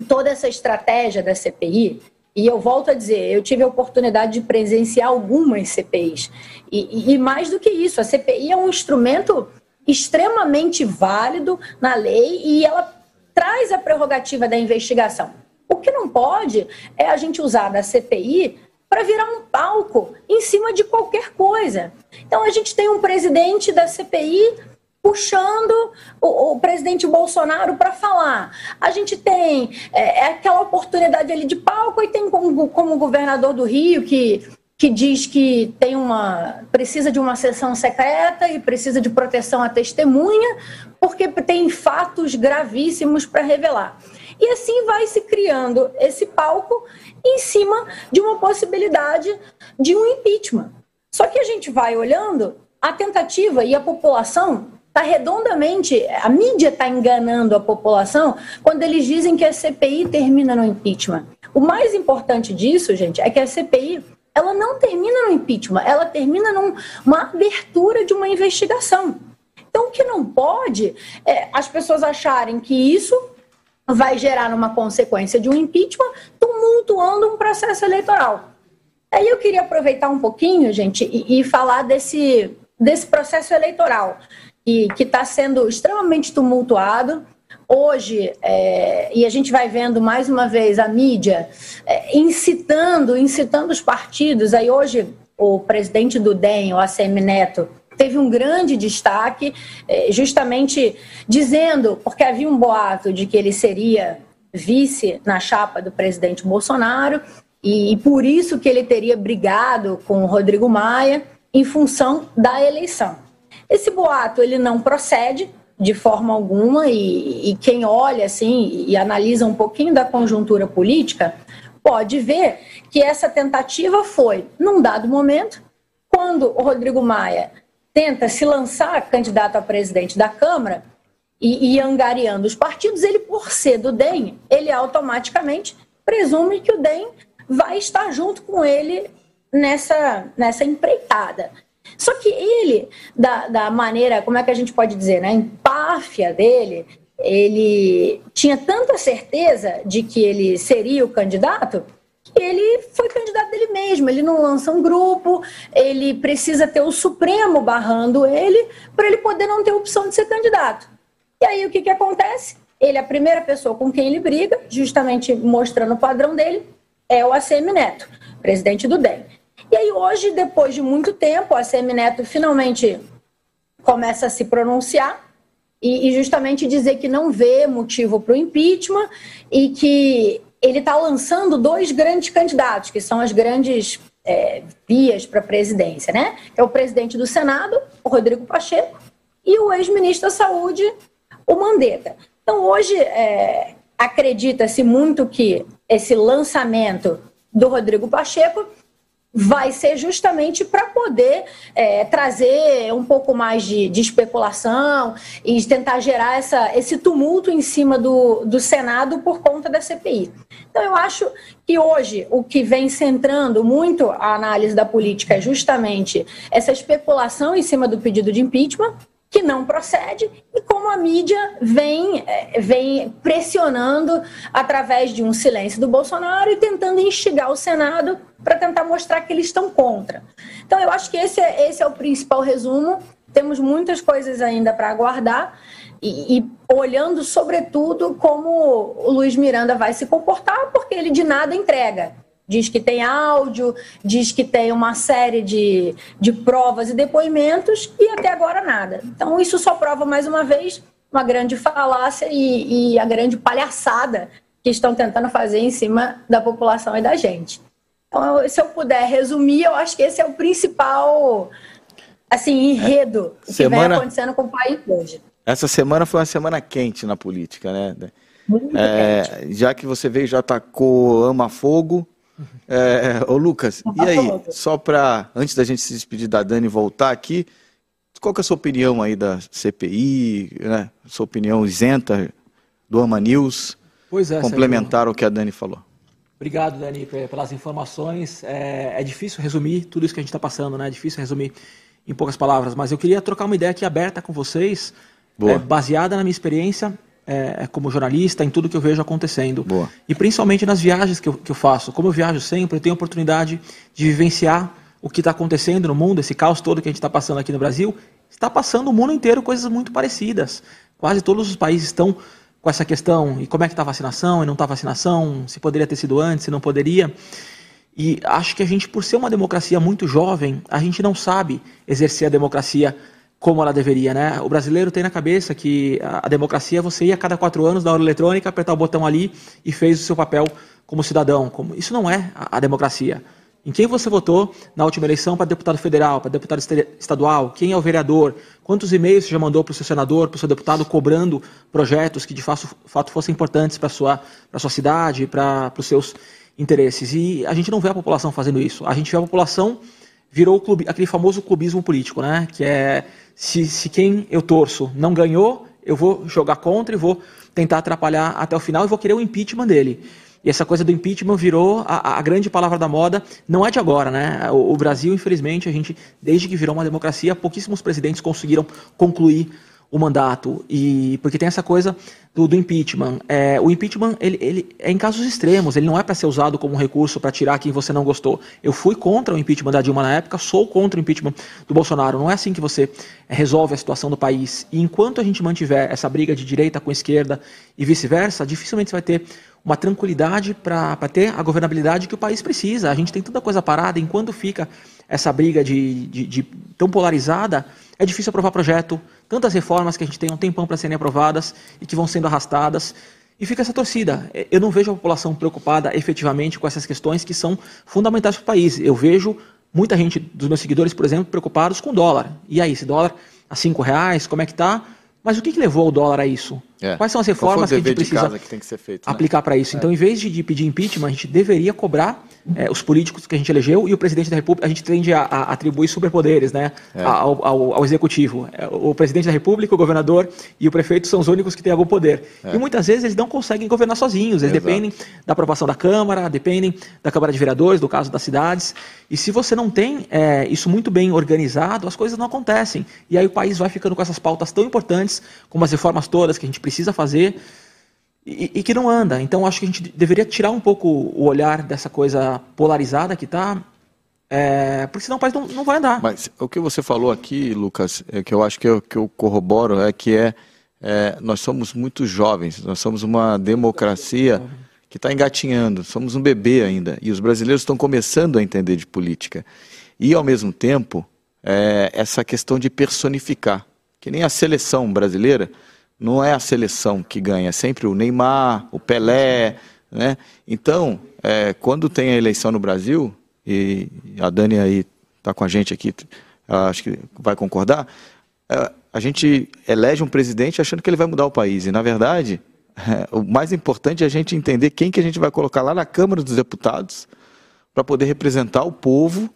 toda essa estratégia da CPI, e eu volto a dizer, eu tive a oportunidade de presenciar algumas CPIs. E, e, mais do que isso, a CPI é um instrumento extremamente válido na lei e ela traz a prerrogativa da investigação. O que não pode é a gente usar da CPI para virar um palco em cima de qualquer coisa. Então a gente tem um presidente da CPI puxando o, o presidente Bolsonaro para falar. A gente tem é, é, aquela oportunidade ali de palco e tem como, como governador do Rio que que diz que tem uma precisa de uma sessão secreta e precisa de proteção à testemunha, porque tem fatos gravíssimos para revelar. E assim vai se criando esse palco em cima de uma possibilidade de um impeachment. Só que a gente vai olhando a tentativa e a população está redondamente, a mídia está enganando a população quando eles dizem que a CPI termina no impeachment. O mais importante disso, gente, é que a CPI ela não termina no impeachment, ela termina numa abertura de uma investigação. Então, o que não pode é as pessoas acharem que isso vai gerar uma consequência de um impeachment, tumultuando um processo eleitoral. Aí eu queria aproveitar um pouquinho, gente, e, e falar desse, desse processo eleitoral que está sendo extremamente tumultuado. Hoje, é, e a gente vai vendo mais uma vez a mídia é, incitando, incitando os partidos. Aí hoje o presidente do DEM, o ACM Neto, teve um grande destaque, é, justamente dizendo, porque havia um boato de que ele seria vice na chapa do presidente Bolsonaro, e, e por isso que ele teria brigado com o Rodrigo Maia em função da eleição. Esse boato ele não procede de forma alguma e, e quem olha assim e analisa um pouquinho da conjuntura política pode ver que essa tentativa foi, num dado momento, quando o Rodrigo Maia tenta se lançar candidato a presidente da Câmara e, e angariando os partidos, ele, por ser do DEM, ele automaticamente presume que o DEM vai estar junto com ele nessa, nessa empreitada. Só que ele, da, da maneira, como é que a gente pode dizer, né, empáfia dele, ele tinha tanta certeza de que ele seria o candidato que ele foi candidato dele mesmo. Ele não lança um grupo, ele precisa ter o Supremo barrando ele para ele poder não ter opção de ser candidato. E aí o que, que acontece? Ele é a primeira pessoa com quem ele briga, justamente mostrando o padrão dele, é o ACM Neto, presidente do DEM. E aí hoje, depois de muito tempo, a ACM Neto finalmente começa a se pronunciar e, e justamente dizer que não vê motivo para o impeachment e que ele está lançando dois grandes candidatos, que são as grandes é, vias para a presidência, né? É o presidente do Senado, o Rodrigo Pacheco, e o ex-ministro da Saúde, o Mandetta. Então, hoje, é, acredita-se muito que esse lançamento do Rodrigo Pacheco vai ser justamente para poder é, trazer um pouco mais de, de, especulação e tentar gerar essa, esse tumulto em cima do, do Senado por conta da CPI. Então, eu acho que hoje o que vem centrando muito a análise da política é justamente essa especulação em cima do pedido de impeachment, que não procede e como a mídia vem, é, vem pressionando através de um silêncio do Bolsonaro e tentando instigar o Senado para tentar mostrar que eles estão contra. Então, eu acho que esse é, esse é o principal resumo. Temos muitas coisas ainda para aguardar e, e, olhando, sobretudo, como o Luiz Miranda vai se comportar, porque ele de nada entrega. Diz que tem áudio, diz que tem uma série de, de provas e depoimentos e até agora nada. Então, isso só prova mais uma vez uma grande falácia e, e a grande palhaçada que estão tentando fazer em cima da população e da gente. Então, se eu puder resumir, eu acho que esse é o principal assim, enredo é. que vem acontecendo com o país hoje. Essa semana foi uma semana quente na política, né? Muito é, já que você veio já atacou Ama Fogo, é, ô Lucas, e aí, só para, antes da gente se despedir da Dani e voltar aqui, qual que é a sua opinião aí da CPI, né? Sua opinião isenta do Ama News? Pois é, complementar o que a Dani falou. Obrigado, Dani, pelas informações. É, é difícil resumir tudo isso que a gente está passando, né? É difícil resumir em poucas palavras, mas eu queria trocar uma ideia aqui aberta com vocês, é, baseada na minha experiência é, é, como jornalista, em tudo que eu vejo acontecendo. Boa. E principalmente nas viagens que eu, que eu faço. Como eu viajo sempre, eu tenho a oportunidade de vivenciar o que está acontecendo no mundo, esse caos todo que a gente está passando aqui no Brasil. Está passando o mundo inteiro coisas muito parecidas. Quase todos os países estão com essa questão. E como é que está a vacinação? E não está a vacinação? Se poderia ter sido antes, se não poderia. E acho que a gente, por ser uma democracia muito jovem, a gente não sabe exercer a democracia como ela deveria, né? O brasileiro tem na cabeça que a democracia é você ir a cada quatro anos da hora eletrônica, apertar o botão ali e fez o seu papel como cidadão. Como... Isso não é a democracia. Em quem você votou na última eleição para deputado federal, para deputado estadual? Quem é o vereador? Quantos e-mails você já mandou para o seu senador, para o seu deputado, cobrando projetos que de fato, fossem importantes para a sua, sua cidade, para os seus interesses? E a gente não vê a população fazendo isso. A gente vê a população virou clube, aquele famoso clubismo político, né? Que é se, se quem eu torço não ganhou, eu vou jogar contra e vou tentar atrapalhar até o final e vou querer o impeachment dele. E essa coisa do impeachment virou a, a, grande palavra da moda, não é de agora, né? O, o, Brasil, infelizmente, a gente, desde que virou uma democracia, pouquíssimos presidentes conseguiram concluir o mandato. E porque tem essa coisa do, do impeachment. É, o impeachment ele, ele, é em casos extremos, ele não é para ser usado como recurso para tirar quem você não gostou. Eu fui contra o impeachment da Dilma na época, sou contra o impeachment do Bolsonaro. Não é assim que você resolve a situação do país. E enquanto a gente mantiver essa briga de direita com esquerda e vice-versa, dificilmente você vai ter uma tranquilidade para ter a governabilidade que o país precisa. A gente tem tanta coisa parada, enquanto fica essa briga de, de, de tão polarizada, é difícil aprovar projeto, tantas reformas que a gente tem um tempão para serem aprovadas e que vão sendo arrastadas. E fica essa torcida. Eu não vejo a população preocupada efetivamente com essas questões que são fundamentais para o país. Eu vejo muita gente dos meus seguidores, por exemplo, preocupados com o dólar. E aí, esse dólar a cinco reais, como é que está? Mas o que, que levou o dólar a isso? É. Quais são as reformas que a gente precisa feito, né? aplicar para isso? É. Então, em vez de, de, pedir impeachment, a gente deveria cobrar é, os políticos que a gente elegeu e o presidente da República. A gente tende a, a atribuir superpoderes né, é. ao, ao, ao, executivo. É, o presidente da República, o governador e o prefeito são os únicos que têm algum poder. É. E muitas vezes eles não conseguem governar sozinhos. Eles Exato. dependem da aprovação da Câmara, dependem da Câmara de Vereadores, no caso das cidades. E se você não tem isso muito bem organizado, as coisas não acontecem. E aí o país vai ficando com essas pautas tão importantes, como as reformas todas que a gente precisa fazer e, e, que não anda. Então, acho que a gente deveria tirar um pouco o olhar dessa coisa polarizada que está, é, porque senão o país não, não vai andar. Mas o que você falou aqui, Lucas, é que eu acho que eu, que eu corroboro é que é, é, nós somos muito jovens, nós somos uma democracia que está engatinhando, somos um bebê ainda, e os brasileiros estão começando a entender de política. E, ao mesmo tempo, é, essa questão de personificar, que nem a seleção brasileira, não é a seleção que ganha, é sempre o Neymar, o Pelé, né? Então, é, quando tem a eleição no Brasil, e a Dani aí está com a gente aqui, acho que vai concordar, é, a gente elege um presidente achando que ele vai mudar o país, e na verdade, é, o mais importante é a gente entender quem que a gente vai colocar lá na Câmara dos Deputados para poder representar o povo,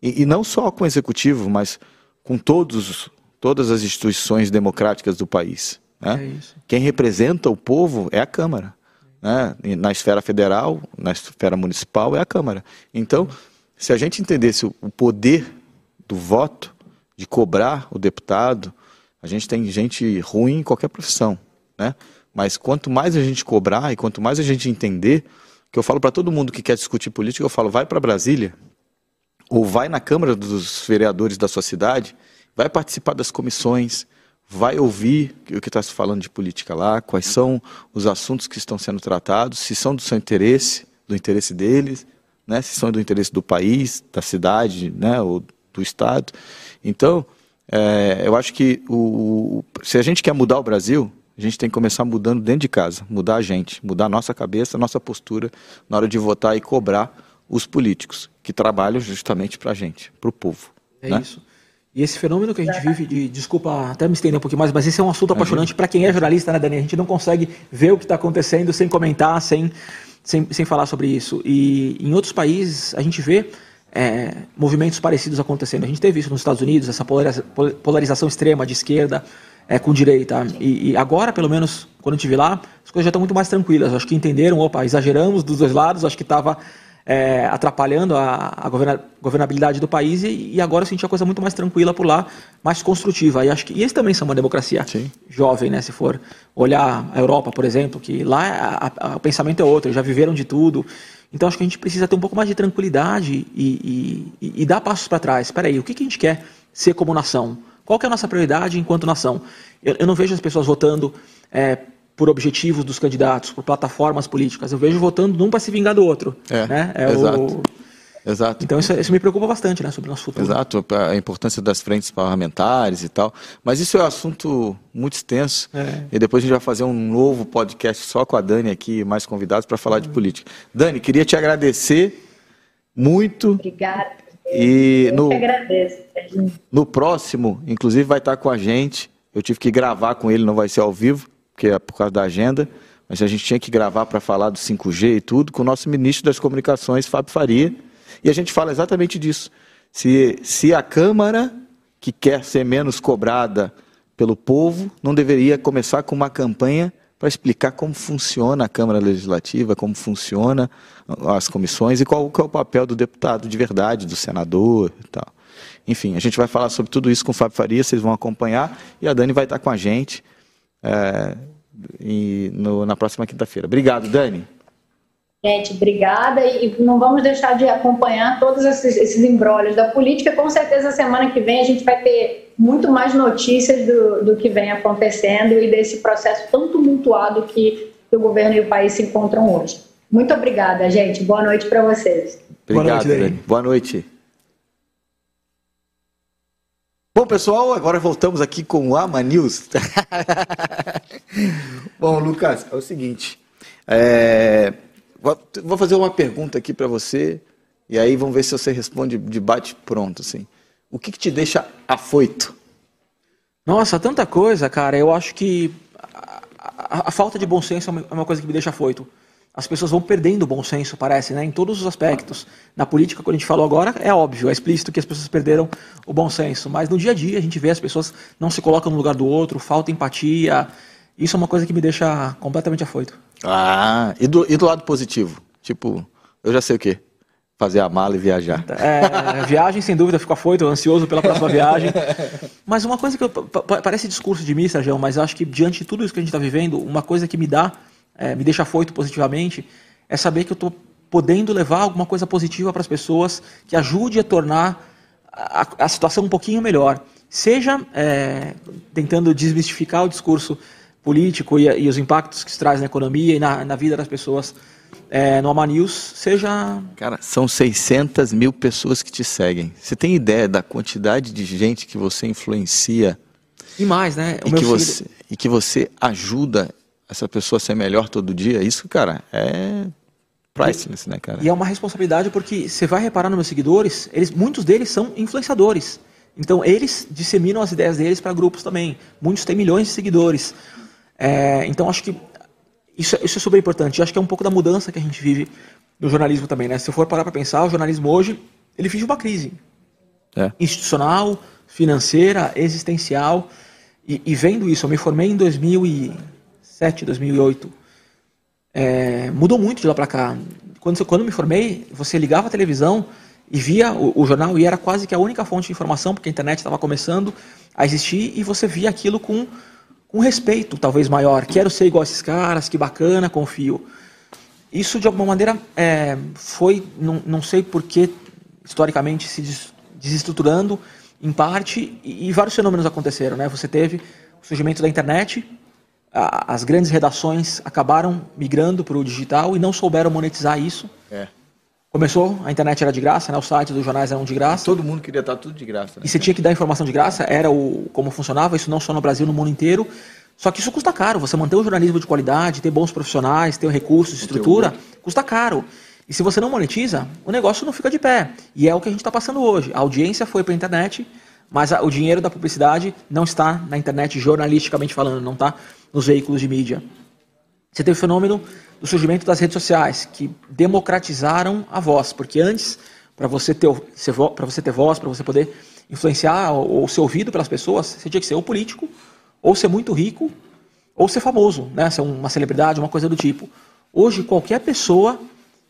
e, e não só com o executivo, mas com todos todas as instituições democráticas do país. Né? É Quem representa o povo é a Câmara. Né? Na esfera federal, na esfera municipal, é a Câmara. Então, se a gente entendesse o poder do voto, de cobrar o deputado, a gente tem gente ruim em qualquer profissão. Né? Mas quanto mais a gente cobrar e quanto mais a gente entender, que eu falo para todo mundo que quer discutir política, eu falo, vai para Brasília, ou vai na Câmara dos Vereadores da sua cidade, vai participar das comissões, vai ouvir o que está se falando de política lá, quais são os assuntos que estão sendo tratados, se são do seu interesse, do interesse deles, né, se são do interesse do país, da cidade, né, ou do estado. Então, é, eu acho que o, se a gente quer mudar o Brasil, a gente tem que começar mudando dentro de casa, mudar a gente, mudar a nossa cabeça, a nossa postura na hora de votar e cobrar os políticos que trabalham justamente para a gente, para o povo. É né? isso. E esse fenômeno que a gente vive, de, desculpa até me estender um pouquinho mais, mas esse é um assunto apaixonante para quem é jornalista, né, Dani? A gente não consegue ver o que está acontecendo sem comentar, sem, sem, sem falar sobre isso. E em outros países a gente vê é, movimentos parecidos acontecendo. A gente teve isso nos Estados Unidos, essa polarização extrema de esquerda é, com direita. E, e, agora, pelo menos, quando eu estive lá, as coisas já estão muito mais tranquilas. Acho que entenderam, opa, exageramos dos dois lados, acho que estava é, atrapalhando a, a governabilidade do país e, e, agora eu senti a coisa muito mais tranquila por lá, mais construtiva. E acho que e eles também são uma democracia Sim. jovem, né? Se for olhar a Europa, por exemplo, que lá a, a, o pensamento é outro, já viveram de tudo. Então acho que a gente precisa ter um pouco mais de tranquilidade e, e, e dar passos para trás. Espera aí, o que, que a gente quer ser como nação? Qual que é a nossa prioridade enquanto nação? Eu, eu não vejo as pessoas votando é, por objetivos dos candidatos, por plataformas políticas. Eu vejo votando num para se vingar do outro. É, né? é exato. O... Exato. Então isso, isso, me preocupa bastante, né, sobre o nosso futuro. Exato, a importância das frentes parlamentares e tal. Mas isso é um assunto muito extenso. É. E depois a gente vai fazer um novo podcast só com a Dani aqui, mais convidados para falar de uhum. política. Dani, queria te agradecer muito. Obrigada. E Eu no, que agradeço. No próximo, inclusive, vai estar com a gente. Eu tive que gravar com ele, não vai ser ao vivo porque é por causa da agenda, mas a gente tinha que gravar para falar do 5G e tudo com o nosso ministro das Comunicações, Fábio Faria, e a gente fala exatamente disso. Se, se a Câmara que quer ser menos cobrada pelo povo não deveria começar com uma campanha para explicar como funciona a Câmara Legislativa, como funciona as comissões e qual, é o papel do deputado de verdade, do senador e tal. Enfim, a gente vai falar sobre tudo isso com o Fábio Faria, vocês vão acompanhar e a Dani vai estar com a gente é, e no, na próxima quinta-feira. Obrigado, Dani. Gente, obrigada. E não vamos deixar de acompanhar todos esses, esses embrólios da política. Com certeza, semana que vem a gente vai ter muito mais notícias do, do que vem acontecendo e desse processo tão tumultuado que, o governo e o país se encontram hoje. Muito obrigada, gente. Boa noite para vocês. Obrigado, Boa noite, Dani. Boa noite. Bom, pessoal, agora voltamos aqui com o Ama News. Bom, Lucas, é o seguinte. É, vou fazer uma pergunta aqui para você e aí vamos ver se você responde de bate pronto, assim. O que, que te deixa afoito? Nossa, tanta coisa, cara. Eu acho que a, a, a falta de bom senso é uma, é uma coisa que me deixa afoito as pessoas vão perdendo o bom senso, parece, né? em todos os aspectos. Na política, quando a gente falou agora, é óbvio, é explícito que as pessoas perderam o bom senso. Mas no dia a dia, a gente vê as pessoas não se colocam no lugar do outro, falta empatia. Isso é uma coisa que me deixa completamente afoito. Ah, e do, e do lado positivo? Tipo, eu já sei o quê. Fazer a mala e viajar. É, viagem, sem dúvida, fico afoito, ansioso pela próxima viagem. Mas uma coisa que eu, parece discurso de mim, Sérgio, mas eu acho que diante de tudo isso que a gente está vivendo, uma coisa que me dá é, me deixa afoito positivamente, é saber que eu estou podendo levar alguma coisa positiva para as pessoas que ajude a tornar a, a situação um pouquinho melhor. Seja é, tentando desmistificar o discurso político e, e, os impactos que se traz na economia e na, na vida das pessoas é, no Ama News, seja... Cara, são 600 mil pessoas que te seguem. Você tem ideia da quantidade de gente que você influencia? E mais, né? E que, você, e que você ajuda essa pessoa ser melhor todo dia, isso, cara, é priceless, né, cara? E é uma responsabilidade porque você vai reparar nos meus seguidores, eles, muitos deles são influenciadores. Então, eles disseminam as ideias deles para grupos também. Muitos têm milhões de seguidores. É, então, acho que isso, isso é super importante. Eu acho que é um pouco da mudança que a gente vive no jornalismo também, né? Se eu for parar para pensar, o jornalismo hoje, ele vive uma crise. É. Institucional, financeira, existencial. E, e, vendo isso, eu me formei em 2000 e 2007, 2008. É, mudou muito de lá para cá. Quando, quando me formei, você ligava a televisão e via o, o, jornal e era quase que a única fonte de informação, porque a internet estava começando a existir e você via aquilo com, com respeito, talvez maior. Quero ser igual a esses caras, que bacana, confio. Isso, de alguma maneira, é, foi, não, não sei por que, historicamente, se desestruturando, em parte, e, e vários fenômenos aconteceram. Né? Você teve o surgimento da internet, as grandes redações acabaram migrando para o digital e não souberam monetizar isso. É. Começou, a internet era de graça, né? os sites dos jornais eram de graça. Todo mundo queria estar tudo de graça. Né? E você tinha que dar informação de graça, era o como funcionava, isso não só no Brasil, no mundo inteiro. Só que isso custa caro, você manter o jornalismo de qualidade, ter bons profissionais, ter recursos, estrutura, custa caro. E se você não monetiza, o negócio não fica de pé. E é o que a gente está passando hoje. A audiência foi para a internet, mas o dinheiro da publicidade não está na internet jornalisticamente falando, não está nos veículos de mídia. Você teve o fenômeno do surgimento das redes sociais, que democratizaram a voz, porque antes, para você, ter, você ter voz, para você poder influenciar ou ser ouvido pelas pessoas, você tinha que ser ou político, ou ser muito rico, ou ser famoso, né? ser uma celebridade, uma coisa do tipo. Hoje, qualquer pessoa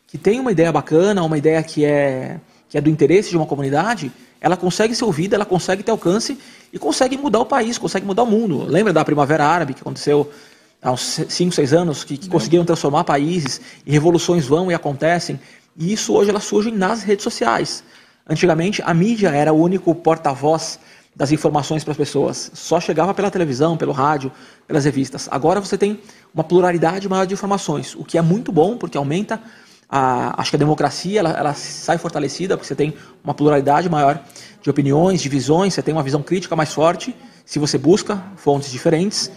que tem uma ideia bacana, uma ideia que é, que é do interesse de uma comunidade, ela consegue ser ouvida, ela consegue ter alcance e consegue mudar o país, consegue mudar o mundo. Lembra da Primavera Árabe que aconteceu há uns 5, 6 anos, que, que conseguiram transformar países e revoluções vão e acontecem. E isso hoje elas surgem nas redes sociais. Antigamente a mídia era o único porta-voz das informações para as pessoas. Só chegava pela televisão, pelo rádio, pelas revistas. Agora você tem uma pluralidade maior de informações, o que é muito bom porque aumenta a, acho que a democracia ela, ela sai fortalecida porque você tem uma pluralidade maior de opiniões, de visões, você tem uma visão crítica mais forte, se você busca fontes diferentes,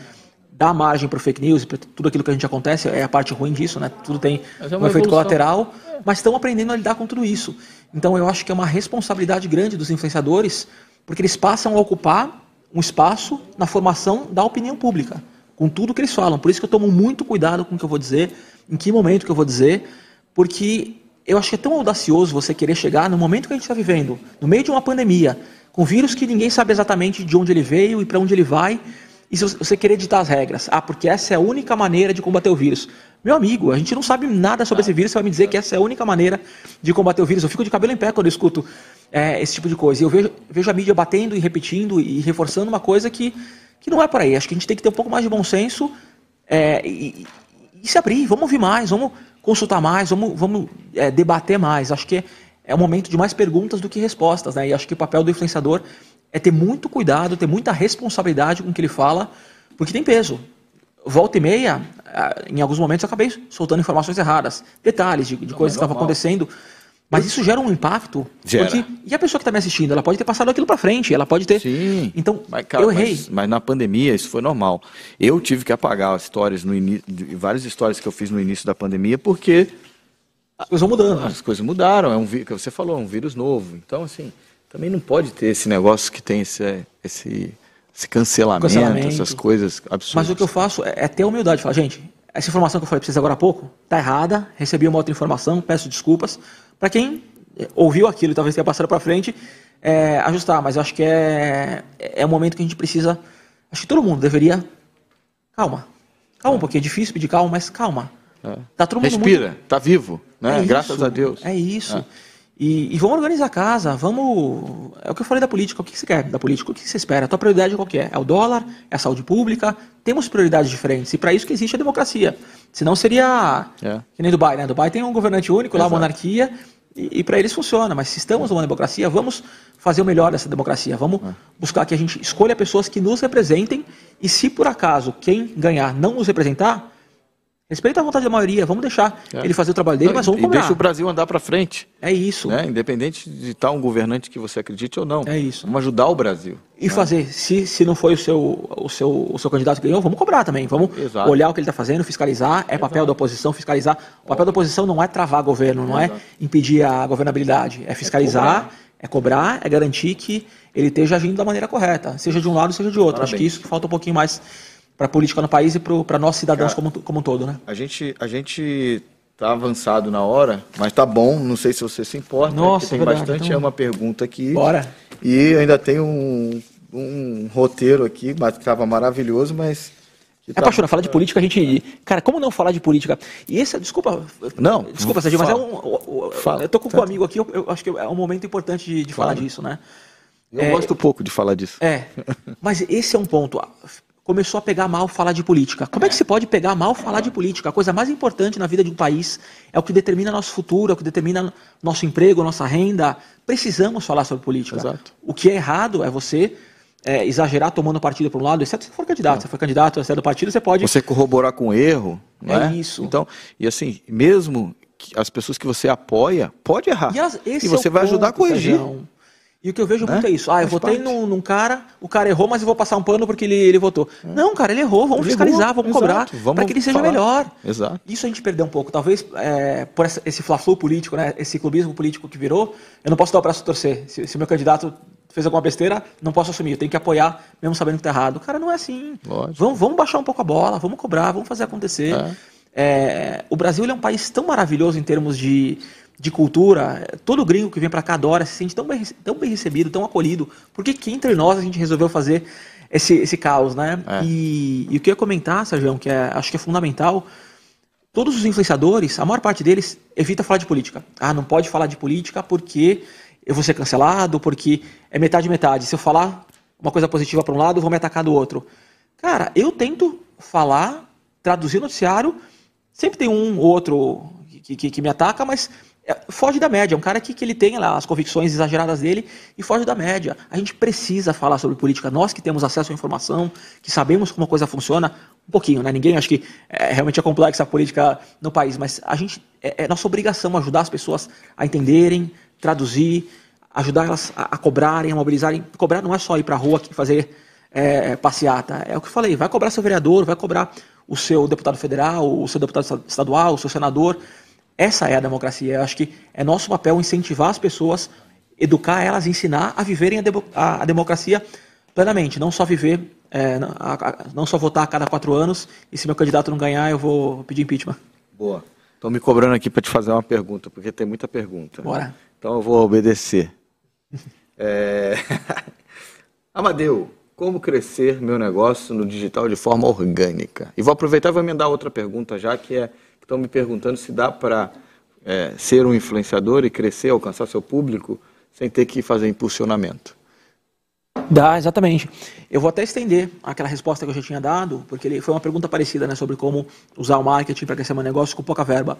dá margem para fake news, para tudo aquilo que a gente acontece, é a parte ruim disso, né? Tudo tem é um efeito colateral, é. mas estão aprendendo a lidar com tudo isso. Então eu acho que é uma responsabilidade grande dos influenciadores, porque eles passam a ocupar um espaço na formação da opinião pública, com tudo que eles falam. Por isso que eu tomo muito cuidado com o que eu vou dizer, em que momento que eu vou dizer, porque eu acho que é tão audacioso você querer chegar no momento que a gente está vivendo, no meio de uma pandemia, com vírus que ninguém sabe exatamente de onde ele veio e para onde ele vai, e você querer editar as regras. Ah, porque essa é a única maneira de combater o vírus. Meu amigo, a gente não sabe nada sobre esse vírus, você vai me dizer que essa é a única maneira de combater o vírus. Eu fico de cabelo em pé quando eu escuto é, esse tipo de coisa. E eu vejo, vejo a mídia batendo e repetindo e reforçando uma coisa que, que não é por aí. Acho que a gente tem que ter um pouco mais de bom senso é, e, e, se abrir. Vamos ouvir mais, vamos consultar mais, vamos, vamos é, debater mais. Acho que é um momento de mais perguntas do que respostas. Né? E acho que o papel do influenciador é ter muito cuidado, ter muita responsabilidade com o que ele fala, porque tem peso. Volta e meia, em alguns momentos eu acabei soltando informações erradas, detalhes de, de coisas que estavam acontecendo. Mas isso gera um impacto. Gera. Porque, e a pessoa que está me assistindo, ela pode ter passado aquilo para frente, ela pode ter. Sim. Então, mas, cara, eu errei. Mas, mas, na pandemia isso foi normal. Eu tive que apagar histórias no início, várias histórias que eu fiz no início da pandemia, porque as coisas vão mudando. As coisas mudaram. É um que você falou, é um vírus novo. Então, assim, também não pode ter esse negócio que tem esse, esse, esse cancelamento, cancelamento, essas coisas absurdas. Mas o que eu faço é, é ter humildade. Falar, gente, essa informação que eu falei para vocês agora há pouco está errada. Recebi uma outra informação, peço desculpas. Para quem ouviu aquilo e talvez tenha passado para frente, é, ajustar. Mas eu acho que é, é um momento que a gente precisa. Acho que todo mundo deveria. Calma. Calma, é. porque é difícil pedir calma, mas calma. É. Tá todo mundo Respira, muito... tá vivo, né? É Graças a Deus. É isso. É. E, e, vamos organizar a casa, vamos. É o que eu falei da política. O que você quer da política? O que você espera? A tua prioridade qual é? É o dólar? É a saúde pública? Temos prioridades diferentes. E para isso que existe a democracia. Senão seria. É. Que nem Dubai, né? Dubai tem um governante único, Exato. lá, monarquia, e, e para eles funciona. Mas se estamos numa democracia, vamos fazer o melhor dessa democracia. Vamos é. buscar que a gente escolha pessoas que nos representem. E se por acaso quem ganhar não nos representar, Respeita a vontade da maioria, vamos deixar é. ele fazer o trabalho dele, mas vamos cobrar. E deixa o Brasil andar para frente. É isso. Né? Independente de estar um governante que você acredite ou não. É isso. Vamos ajudar o Brasil. E né? fazer, se, se não foi o seu, o, seu, o seu candidato que ganhou, vamos cobrar também. Vamos Exato. olhar o que ele está fazendo, fiscalizar. É papel Exato. da oposição fiscalizar. O papel da oposição não é travar governo, não é Exato. é impedir a governabilidade. É fiscalizar, é cobrar, é, cobrar, é garantir que ele esteja agindo da maneira correta, seja de um lado, seja de outro. Parabéns. Acho que isso que falta um pouquinho mais para a política no país e para nós cidadãos Cara, como, como um todo, né? A gente, a gente tá avançado na hora, mas tá bom. Não sei se você se importa. Nossa, tem verdade, bastante então... é uma pergunta aqui. Bora. E ainda tem um, um roteiro aqui, que estava maravilhoso, mas é, tá... Paixão, falar de política, a gente. Cara, como não falar de política? E esse, desculpa. Não. Desculpa, Sérgio, mas é um. Fala. Eu tô com um amigo aqui, eu, eu, acho que é um momento importante de, de falar disso, né? Eu é, gosto pouco de falar disso. É. Mas esse é um ponto começou a pegar mal falar de política. Como é, que se pode pegar mal falar de política? A coisa mais importante na vida de um país é o que determina nosso futuro, é o que determina nosso emprego, nossa renda. Precisamos falar sobre política. Exato. O que é errado é você é, exagerar tomando partido para um lado, exceto se for candidato. É. Se for candidato, você é do partido, você pode. Você corroborar com erro. É, é isso. Então, e assim, mesmo as pessoas que você apoia, pode errar. E, as, e você vai ponto, ajudar a corrigir. E o que eu vejo né? muito é isso. Ah, eu votei num, num, cara, o cara errou, mas eu vou passar um pano porque ele, ele votou. É. Não, cara, ele errou, vamos ele fiscalizar, errou, vamos cobrar, para que ele seja falar. melhor. Exato. Isso a gente perdeu um pouco. Talvez é, por essa, esse fla-flu político, né, esse clubismo político que virou, eu não posso dar o braço a torcer. Se, se meu candidato fez alguma besteira, não posso assumir. Eu tenho que apoiar, mesmo sabendo que está errado. Cara, não é assim. Vamos, vamos baixar um pouco a bola, vamos cobrar, vamos fazer acontecer. É. É, o Brasil é um país tão maravilhoso em termos de de cultura, todo gringo que vem para cá adora, se sente tão bem, tão bem recebido, tão acolhido. Por que, entre nós a gente resolveu fazer esse, esse caos, né? É. E, e, o que eu ia comentar, Sérgio, que é, acho que é fundamental, todos os influenciadores, a maior parte deles, evita falar de política. Ah, não pode falar de política porque eu vou ser cancelado, porque é metade metade. Se eu falar uma coisa positiva para um lado, eu vou me atacar do outro. Cara, eu tento falar, traduzir o noticiário, sempre tem um ou outro que, que, que me ataca, mas foge da média. É um cara que, que ele tem lá as convicções exageradas dele e foge da média. A gente precisa falar sobre política. Nós que temos acesso à informação, que sabemos como a coisa funciona, um pouquinho, né? Ninguém acho que é, realmente é complexa a política no país, mas a gente é, é nossa obrigação ajudar as pessoas a entenderem, traduzir, ajudar elas a, a cobrarem, a mobilizarem. Cobrar não é só ir para a rua aqui fazer é, passeata. É o que eu falei. Vai cobrar seu vereador, vai cobrar o seu deputado federal, o seu deputado estadual, o seu senador essa é a democracia. Eu acho que é nosso papel incentivar as pessoas, educar elas, ensinar a viverem a, de, a, a democracia plenamente, não só viver, é, a, não só votar a cada quatro anos e se meu candidato não ganhar eu vou pedir impeachment. Boa. Estão me cobrando aqui para te fazer uma pergunta, porque tem muita pergunta. Bora. Então eu vou obedecer. É... Amadeu, como crescer meu negócio no digital de forma orgânica? E vou aproveitar e vou emendar outra pergunta já, que é estão me perguntando se dá para é, ser um influenciador e crescer, alcançar seu público sem ter que fazer impulsionamento. Dá, exatamente. Eu vou até estender aquela resposta que eu já tinha dado, porque ele foi uma pergunta parecida, né, sobre como usar o marketing para crescer meu negócio com pouca verba.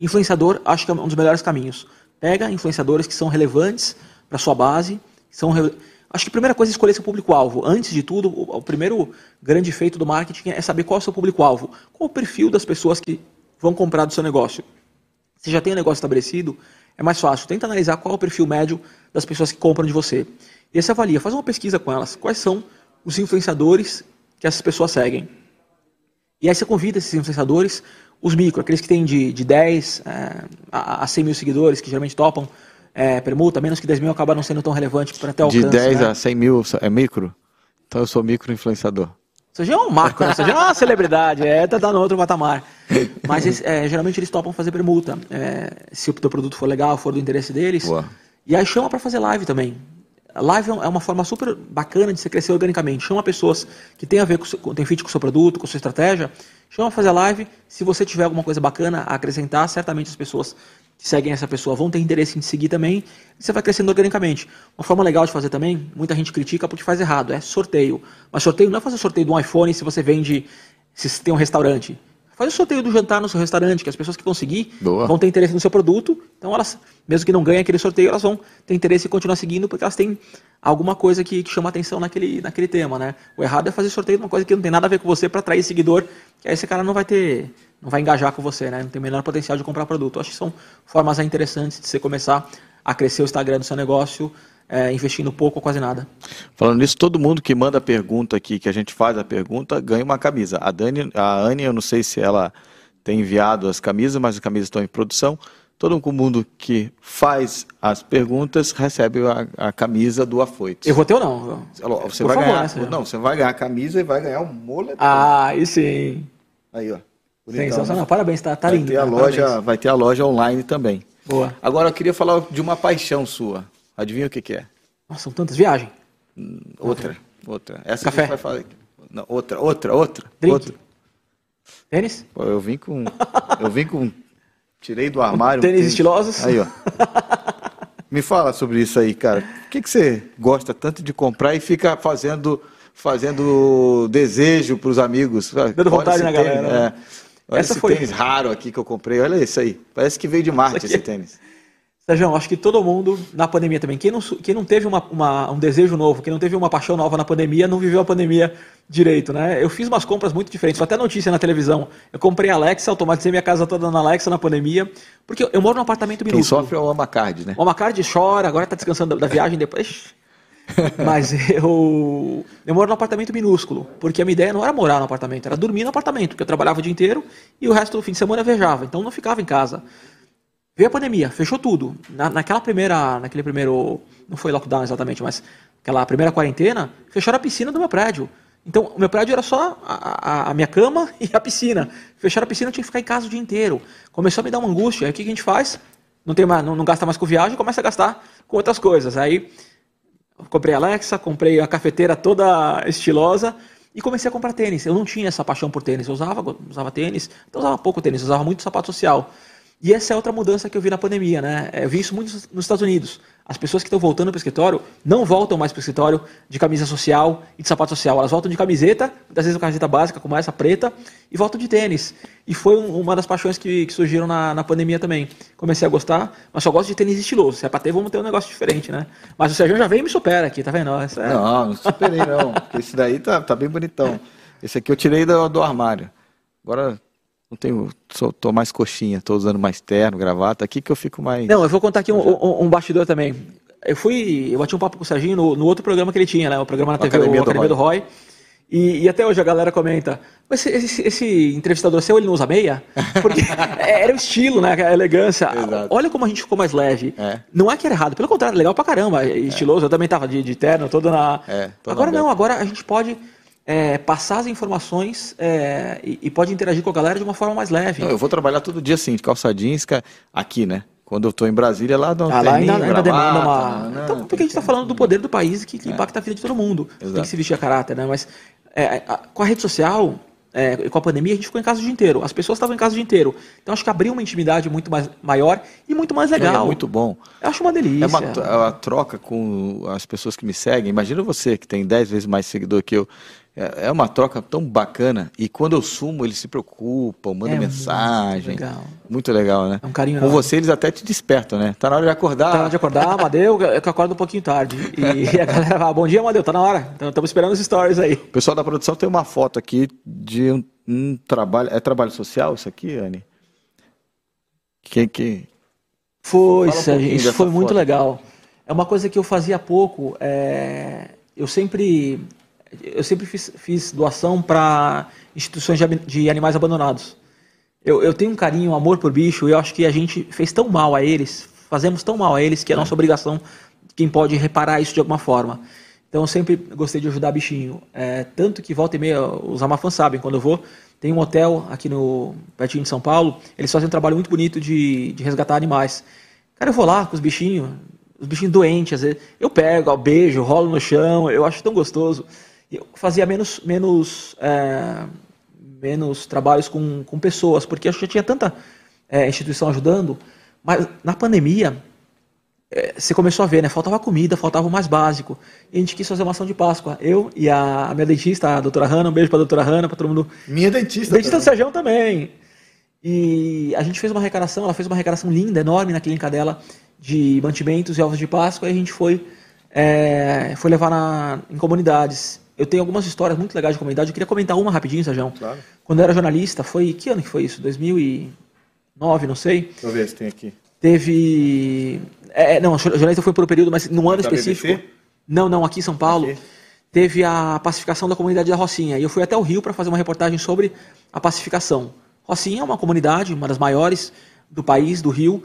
Influenciador, acho que é um dos melhores caminhos. Pega influenciadores que são relevantes para sua base, são Acho que a primeira coisa é escolher seu público-alvo. Antes de tudo, o, primeiro grande feito do marketing é saber qual é o seu público-alvo. Qual o perfil das pessoas que vão comprar do seu negócio. Se já tem um negócio estabelecido, é mais fácil. Tenta analisar qual é o perfil médio das pessoas que compram de você. E você avalia, faz uma pesquisa com elas. Quais são os influenciadores que essas pessoas seguem? E aí você convida esses influenciadores, os micro, aqueles que têm de, de 10 é, a, a 100 mil seguidores, que geralmente topam é, permuta, menos que 10 mil acaba não sendo tão relevante para ter alcance. De 10 né? a 100 mil é micro? Então eu sou micro influenciador. Você já é um marco, né? Você já é uma celebridade, é, tá no outro patamar. Mas é, geralmente eles topam fazer permuta. É, se o teu produto for legal, for do interesse deles. Boa. E aí chama para fazer live também. Live é uma forma super bacana de você crescer organicamente. Chama pessoas que tem a ver com, tem fit com o seu produto, com a sua estratégia. Chama para fazer live. Se você tiver alguma coisa bacana a acrescentar, certamente as pessoas que seguem essa pessoa vão ter interesse em te seguir também, e você vai crescendo organicamente. Uma forma legal de fazer também, muita gente critica porque faz errado, é sorteio. Mas sorteio não é fazer sorteio de um iPhone se você vende, se tem um restaurante. Faz o sorteio do jantar no seu restaurante, que as pessoas que vão seguir Boa. vão ter interesse no seu produto. Então, elas, mesmo que não ganhem aquele sorteio, elas vão ter interesse em continuar seguindo, porque elas têm alguma coisa que, que chama atenção naquele, naquele tema, né? O errado é fazer sorteio de uma coisa que não tem nada a ver com você para atrair seguidor, que aí esse cara não vai ter não vai engajar com você, né? Não tem o menor potencial de comprar produto. Eu acho que são formas interessantes de você começar a crescer o Instagram do seu negócio, é, investindo pouco ou quase nada. Falando nisso, todo mundo que manda pergunta aqui, que a gente faz a pergunta, ganha uma camisa. A Dani, a Anne, eu não sei se ela tem enviado as camisas, mas as camisas estão em produção. Todo mundo que faz as perguntas recebe a, a camisa do Afoito. Eu vou ter ou não? Você Por vai favor, ganhar. Né, não, você vai ganhar a camisa e vai ganhar um moletom. Ah, aí sim. Aí, ó. Sensacional, né? parabéns, tá, tá vai lindo. Ter a loja, vai ter a loja online também. Boa. Agora eu queria falar de uma paixão sua. Adivinha o que, que é? Nossa, são tantas viagens. Hum, outra, outra. Essa Café. gente vai falar. Não, outra, outra, outra. Drink. outra. Tênis? Pô, eu vim com. Eu vim com. Tirei do armário. Tênis, um tênis estilosos? Aí, ó. Me fala sobre isso aí, cara. Por que, que você gosta tanto de comprar e fica fazendo fazendo desejo para os amigos? Dando vontade na galera. Né? É. Olha Essa esse foi... tênis raro aqui que eu comprei. Olha isso aí. Parece que veio de Marte esse tênis. Sérgio, acho que todo mundo na pandemia também. Quem não, quem não teve uma, uma, um desejo novo, quem não teve uma paixão nova na pandemia, não viveu a pandemia direito, né? Eu fiz umas compras muito diferentes, até notícia na televisão. Eu comprei a Alexa, automatizei minha casa toda na Alexa na pandemia, porque eu moro num apartamento minúsculo. Quem sofre é o Amacard, né? O Amacard chora, agora está descansando da, da viagem depois. Mas eu, eu moro num apartamento minúsculo, porque a minha ideia não era morar no apartamento, era dormir no apartamento, porque eu trabalhava o dia inteiro e o resto do fim de semana eu viajava, então não ficava em casa. Veio a pandemia, fechou tudo. Na, naquela primeira, naquele primeiro, não foi lockdown exatamente, mas aquela primeira quarentena, fecharam a piscina do meu prédio. Então, o meu prédio era só a, a, a, minha cama e a piscina. Fecharam a piscina, eu tinha que ficar em casa o dia inteiro. Começou a me dar uma angústia. Aí o que a gente faz? Não, tem mais, não, não gasta mais com viagem, começa a gastar com outras coisas. Aí comprei a Alexa, comprei a cafeteira toda estilosa e comecei a comprar tênis. Eu não tinha essa paixão por tênis. Eu usava, usava tênis, então usava pouco tênis, usava muito sapato social. E essa é outra mudança que eu vi na pandemia, né? Eu vi isso muito nos Estados Unidos. As pessoas que estão voltando para o escritório não voltam mais para o escritório de camisa social e de sapato social. Elas voltam de camiseta, muitas vezes uma camiseta básica, como essa preta, e voltam de tênis. E foi um, uma das paixões que, que surgiram na, na, pandemia também. Comecei a gostar, mas só gosto de tênis estiloso. Se é para ter, vamos ter um negócio diferente, né? Mas o Sérgio já vem e me supera aqui, tá vendo? É... Não, não superei não. Esse daí tá, tá bem bonitão. Esse aqui eu tirei do, do armário. Agora não tenho, sou, tô mais coxinha, tô usando mais terno, gravata, aqui que eu fico mais. Não, eu vou contar aqui um, um, um bastidor também. Eu fui, eu bati um papo com o Serginho no, no outro programa que ele tinha, né? O programa na TV, Academia, o do Academia Roy. do Roy. E, e, até hoje a galera comenta, esse, esse, esse, entrevistador seu, ele não usa meia? Porque era o estilo, né? A elegância. Exato. Olha como a gente ficou mais leve. É. Não é que era errado, pelo contrário, legal pra caramba, estiloso. É. Eu também tava de, de terno, todo na... É, agora não, agora a gente pode é, passar as informações é, e, e, pode interagir com a galera de uma forma mais leve. Não, eu vou trabalhar todo dia assim, de calça jeans, aqui, né? Quando eu estou em Brasília, lá não ah, lá ainda, ainda demanda uma... Não, então, porque a gente está falando do poder do país que, que É. impacta a vida de todo mundo. Exato. Tem que se vestir a caráter, né? Mas é, a- com a rede social, é, e com a pandemia, a gente ficou em casa o dia inteiro. As pessoas estavam em casa o dia inteiro. Então, acho que abriu uma intimidade muito mais maior e muito mais legal. É muito bom. Eu acho uma delícia. É uma, é uma troca com as pessoas que me seguem. Imagina você que tem 10 vezes mais seguidor que eu. É é uma troca tão bacana. E quando eu sumo, eles se preocupam, mandam É muito mensagem. legal. Muito legal, né? É um carinho Com você, eles até te despertam, né? Tá na hora de acordar. Tá na hora de acordar, Amadeu, que eu acordo um pouquinho tarde. E a galera fala, bom dia, Amadeu, tá na hora. Então, estamos esperando os stories aí. O pessoal da produção tem uma foto aqui de um, um trabalho. É trabalho social isso aqui, Anne? Quem que. Foi, Fala um isso foi muito foto. legal. É uma coisa que eu fazia pouco. é, Eu sempre, eu sempre fiz, fiz doação para instituições de, de animais abandonados. Eu, eu tenho um carinho, um amor por bicho, e eu acho que a gente fez tão mal a eles, fazemos tão mal a eles, que é nossa obrigação, quem pode reparar isso de alguma forma. Então eu sempre gostei de ajudar bichinho. É, tanto que volta e meia, os Amafãs sabem, quando eu vou, tem um hotel aqui no pertinho de São Paulo, eles fazem um trabalho muito bonito de, de resgatar animais. Cara, eu vou lá com os bichinhos, os bichinhos doentes, às vezes, eu pego, ó, beijo, rolo no chão, eu acho tão gostoso. Eu fazia menos, menos, é, menos trabalhos com, com pessoas, porque eu já tinha tanta é, instituição ajudando, mas na pandemia, é, você começou a ver, né? Faltava comida, faltava o mais básico. E a gente quis fazer uma ação de Páscoa. Eu e a, a minha dentista, a doutora Hanna, um beijo pra doutora Hanna, pra todo mundo Minha dentista. Dentista do Sérgio também. E a gente fez uma arrecadação, ela fez uma arrecadação linda, enorme na clínica dela, de mantimentos e ovos de Páscoa, e a gente foi, é, foi levar na, em comunidades. Eu tenho algumas histórias muito legais de comunidade, eu queria comentar uma rapidinho, Sérgio. Claro. Quando eu era jornalista, foi. Que ano que foi isso? 2009, não sei. Deixa eu ver se tem aqui. Teve. É, não, jornalista foi por um período, mas num ano Da específico. BBC? Não, não, aqui em São Paulo. Aqui? Teve a pacificação da comunidade da Rocinha. E eu fui até o Rio para fazer uma reportagem sobre a pacificação. Rocinha é uma comunidade, uma das maiores do país, do Rio.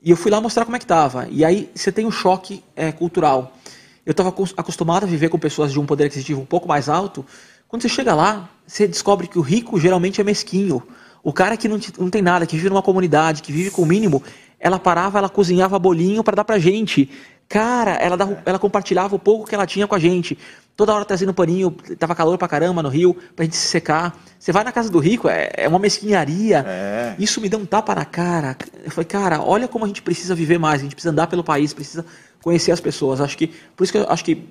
E eu fui lá mostrar como é que estava. E aí você tem um choque é, cultural. Eu estava acostumado a viver com pessoas de um poder aquisitivo um pouco mais alto. Quando você chega lá, você descobre que o rico geralmente é mesquinho. O cara que não, te- não tem nada, que vive numa comunidade, que vive com o mínimo, ela parava, ela cozinhava bolinho para dar pra gente. Cara, ela, dava- ela compartilhava o pouco que ela tinha com a gente. Toda hora trazendo paninho, tava calor pra caramba no Rio, pra gente se secar. Você vai na casa do rico, é, é uma mesquinharia. É. Isso me deu um tapa na cara. Eu falei, cara, olha como a gente precisa viver mais, a gente precisa andar pelo país, precisa conhecer as pessoas. Acho que por isso que eu acho que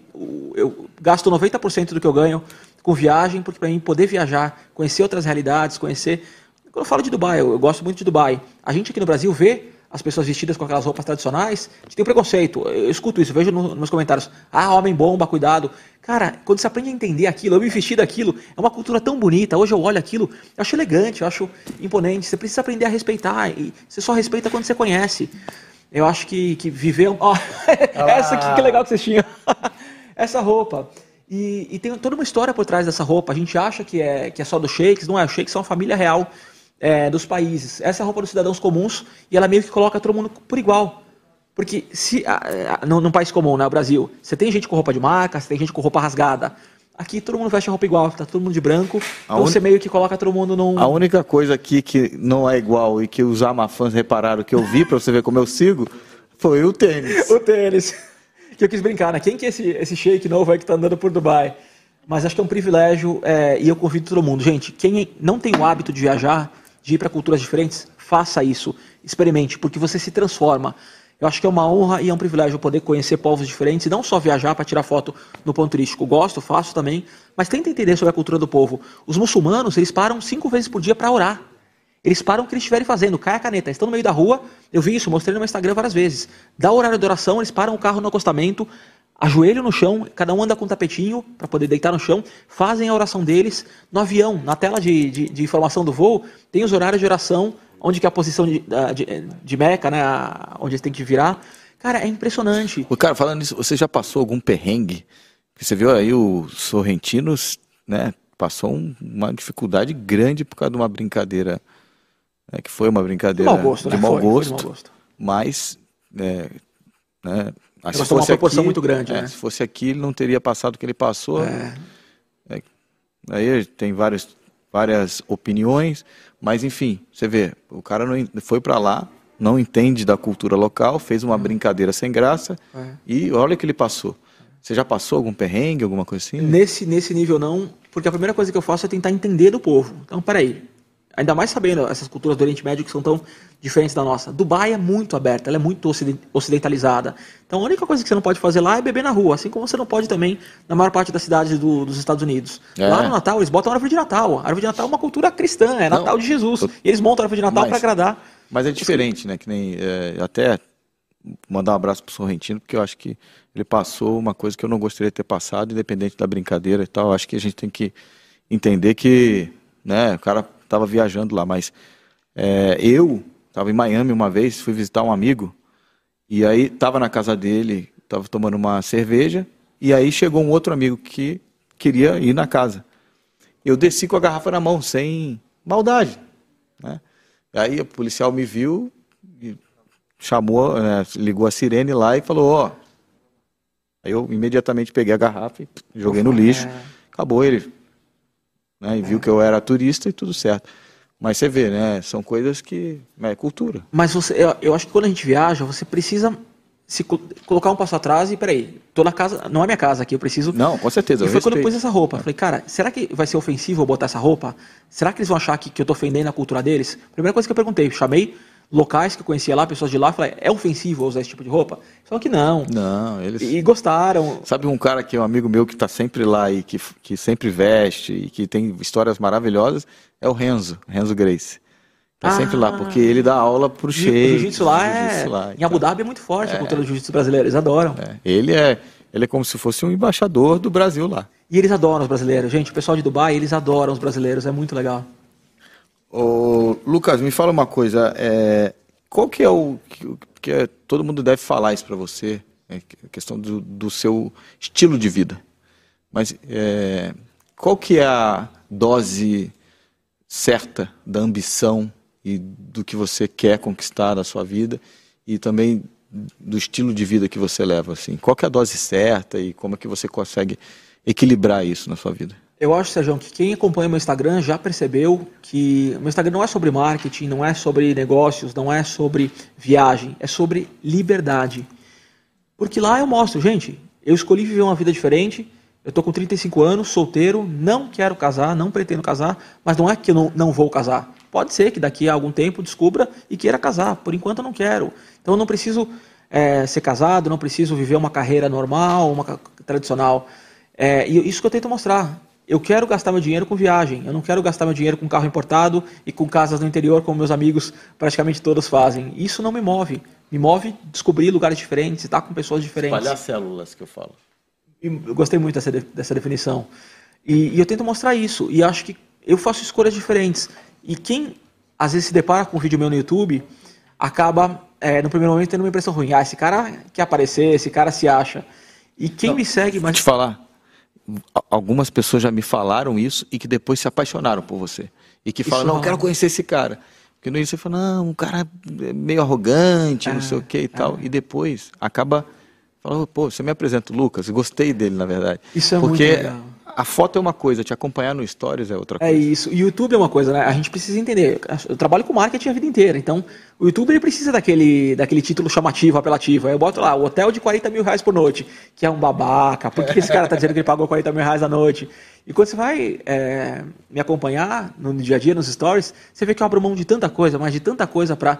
eu gasto 90% do que eu ganho com viagem, porque para mim poder viajar, conhecer outras realidades, conhecer. Quando eu falo de Dubai, eu, eu gosto muito de Dubai. A gente aqui no Brasil vê as pessoas vestidas com aquelas roupas tradicionais, gente tem um preconceito. Eu escuto isso, vejo no- nos meus comentários. Ah, homem bomba, cuidado. Cara, quando você aprende a entender aquilo, eu me vestir daquilo, é uma cultura tão bonita. Hoje eu olho aquilo, eu acho elegante, eu acho imponente. Você precisa aprender a respeitar. E você só respeita quando você conhece. Eu acho que, que viver. Ó, essa aqui que legal que vocês tinham. essa roupa. E, e tem toda uma história por trás dessa roupa. A gente acha que é, que é só dos sheiks, não é? Os sheiks são a família real é, dos países. Essa é a roupa dos cidadãos comuns e ela meio que coloca todo mundo por igual. Porque se a- a- num, num país comum, né, o Brasil, você tem gente com roupa de marca, você tem gente com roupa rasgada. Aqui todo mundo veste a roupa igual, tá todo mundo de branco. Então uni- você meio que coloca todo mundo num. A única coisa aqui que não é igual e que os amafãs repararam que eu vi, pra você ver como eu sigo, foi o tênis. O tênis. Que eu quis brincar, né? Quem que é esse, esse shake novo aí que tá andando por Dubai? Mas acho que é um privilégio é, e eu convido todo mundo. Gente, quem não tem o hábito de viajar, de ir para culturas diferentes, faça isso. Experimente, porque você se transforma. Eu acho que é uma honra e é um privilégio poder conhecer povos diferentes não só viajar para tirar foto no ponto turístico. Gosto, faço também, mas tenta entender sobre a cultura do povo. Os muçulmanos, eles param cinco vezes por dia para orar. Eles param o que eles estiverem fazendo, cai a caneta. Estão no meio da rua, eu vi isso, mostrei no meu Instagram várias vezes. Dá o horário de oração, eles param o carro no acostamento, ajoelham no chão, cada um anda com um tapetinho para poder deitar no chão, fazem a oração deles no avião, na tela de, de, de informação do voo, tem os horários de oração, onde que é a posição de, de, de Meca, né, onde eles têm que virar. Cara, é impressionante. O cara, falando nisso, você já passou algum perrengue? Você viu aí o Sorrentinos, né? Passou um- uma dificuldade grande por causa de uma brincadeira, né, que foi uma De brincadeira mau gosto, de né? mau Foi, foi gosto, de mau gosto. mas, é, né? Mas tomou uma proporção muito grande, é, né? Se fosse aqui, ele não teria passado o que ele passou. É. Aí tem várias, várias opiniões, mas enfim, você vê, o cara não foi para lá, não entende da cultura local, fez uma brincadeira sem graça é. e olha o que ele passou. Você já passou algum perrengue, alguma coisa assim? Nesse, nesse nível não, porque a primeira coisa que eu faço é tentar entender do povo. Então, peraí, ainda mais sabendo essas culturas do Oriente Médio que são tão diferentes da nossa. Dubai é muito aberta, ela é muito ocidentalizada. Então, a única coisa que você não pode fazer lá é beber na rua, assim como você não pode também na maior parte das cidades do, dos Estados Unidos. É. Lá no Natal, eles botam a árvore de Natal. A árvore de Natal é uma cultura cristã, é Natal não, de Jesus. Eu... E eles montam a árvore de Natal para agradar. Mas é diferente, né? Que nem é, até mandar um abraço pro Sorrentino, porque eu acho que ele passou uma coisa que eu não gostaria de ter passado, independente da brincadeira e tal. Eu acho que a gente tem que entender que, né, o cara estava viajando lá, mas é, eu estava em Miami uma vez, fui visitar um amigo, e aí estava na casa dele, estava tomando uma cerveja, e aí chegou um outro amigo que queria ir na casa. Eu desci com a garrafa na mão, sem maldade, né? Aí o policial me viu, chamou, né, ligou a sirene lá e falou, ó. Aí eu imediatamente peguei a garrafa e joguei no lixo. É. Acabou ele. Né, e viu que eu era turista e tudo certo. Mas você vê, né? São coisas que. É cultura. Mas você, eu, eu acho que quando a gente viaja, você precisa se colocar um passo atrás e peraí, tô na casa, não é minha casa aqui, eu preciso. Não, com certeza. E foi quando eu pus essa roupa. Falei, cara, será que vai ser ofensivo eu botar essa roupa? Será que eles vão achar que, que eu tô ofendendo a cultura deles? Primeira coisa que eu perguntei, chamei locais que eu conhecia lá, pessoas de lá, falei, é ofensivo usar esse tipo de roupa? Só que não. Não, eles. E gostaram. Sabe um cara que é um amigo meu que está sempre lá e que, que sempre veste e que tem histórias maravilhosas? É o Renzo, Renzo Grace. Tá ah, sempre lá, porque ele dá aula pro Sheik. O jiu-jitsu lá, é... lá, em Abu Dhabi é muito forte é, a cultura do jiu-jitsu brasileiro, eles adoram. É. Ele, é, ele é como se fosse um embaixador do Brasil lá. E eles adoram os brasileiros. Gente, o pessoal de Dubai, eles adoram os brasileiros, é muito legal. Ô, Lucas, me fala uma coisa. É, qual que é o que, que é, todo mundo deve falar isso para você? É, a questão do, do, seu estilo de vida. Mas é, qual que é a dose certa da ambição e do que você quer conquistar na sua vida e também do estilo de vida que você leva assim. Qual é a dose certa e como é que você consegue equilibrar isso na sua vida? Eu acho, Sérgio, que quem acompanha meu Instagram já percebeu que meu Instagram não é sobre marketing, não é sobre negócios, não é sobre viagem, é sobre liberdade. Porque lá eu mostro, gente, eu escolhi viver uma vida diferente, eu tô com 35 anos, solteiro, não quero casar, não pretendo casar, mas não é que eu não, não vou casar. Pode ser que daqui a algum tempo descubra e queira casar. Por enquanto eu não quero. Então eu não preciso é, ser casado, não preciso viver uma carreira normal, uma tradicional. É, e isso que eu tento mostrar. Eu quero gastar meu dinheiro com viagem. Eu não quero gastar meu dinheiro com carro importado e com casas no interior, como meus amigos praticamente todos fazem. Isso não me move. Me move descobrir lugares diferentes, estar com pessoas diferentes. Espalhar células, que eu falo. Eu gostei muito dessa, dessa definição. E, e eu tento mostrar isso. E acho que eu faço escolhas diferentes. E quem às vezes se depara com um vídeo meu no YouTube acaba, é, no primeiro momento, tendo uma impressão ruim. Ah, esse cara quer aparecer, esse cara se acha. E quem Não, me segue... Mas... Te falar, algumas pessoas já me falaram isso e que depois se apaixonaram por você. E que falam, não, eu quero conhecer esse cara. Porque no início você fala, não, um cara meio arrogante, não sei o que e é. tal. E depois acaba falando, pô, você me apresenta o Lucas, gostei dele, na verdade. Isso é Porque muito legal a foto é uma coisa, te acompanhar no Stories é outra é coisa. É isso. E o YouTube é uma coisa, né? A gente precisa entender. Eu trabalho com marketing a vida inteira, então o YouTube ele precisa daquele, daquele título chamativo, apelativo. Aí eu boto lá, o hotel de 40 mil reais por noite, que é um babaca. Por que esse cara tá dizendo que ele pagou 40 mil reais a noite? E quando você vai é, me acompanhar no dia a dia, nos stories, você vê que eu abro mão de tanta coisa, mas de tanta coisa para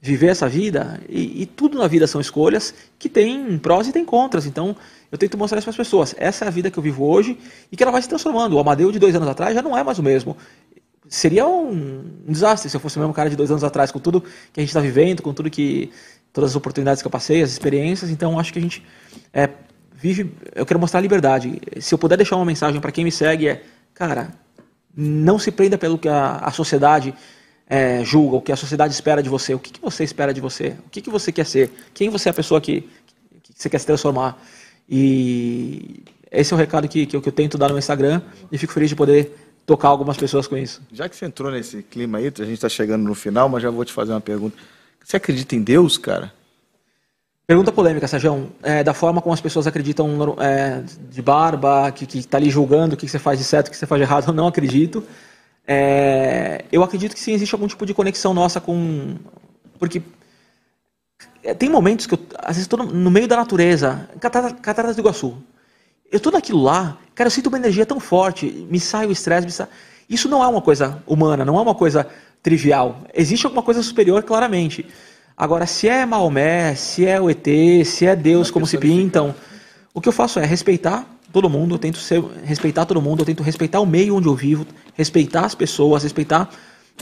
viver essa vida. E, e tudo na vida são escolhas que tem prós e tem contras. Então, eu tento mostrar isso para as pessoas. Essa é a vida que eu vivo hoje e que ela vai se transformando. O Amadeu de dois anos atrás já não é mais o mesmo. Seria um, um desastre se eu fosse o mesmo cara de dois anos atrás, com tudo que a gente está vivendo, com tudo que. todas as oportunidades que eu passei, as experiências. Então, acho que a gente é, vive. Eu quero mostrar a liberdade. Se eu puder deixar uma mensagem para quem me segue, é: cara, não se prenda pelo que a, a sociedade é, julga, o que a sociedade espera de você. O que, que você espera de você? O que, que você quer ser? Quem você é a pessoa que, que você quer se transformar? E esse é o recado que, que, eu, que eu tento dar no Instagram e fico feliz de poder tocar algumas pessoas com isso. Já que você entrou nesse clima aí, a gente está chegando no final, mas já vou te fazer uma pergunta. Você acredita em Deus, cara? Pergunta polêmica, Sérgio. É, da forma como as pessoas acreditam é, de barba, que está ali julgando o que você faz de certo, o que você faz de errado, eu não acredito. É, eu acredito que sim, existe algum tipo de conexão nossa com. Porque tem momentos que eu, às vezes, estou no meio da natureza, Cataratas do Iguaçu. Eu estou naquilo lá, cara, eu sinto uma energia tão forte, me sai o estresse, sai... Isso não é uma coisa humana, não é uma coisa trivial. Existe alguma coisa superior, claramente. Agora, se é Maomé, se é o ET, se é Deus, como se pintam, o que eu faço é respeitar todo mundo, eu tento ser, respeitar todo mundo, eu tento respeitar o meio onde eu vivo, respeitar as pessoas, respeitar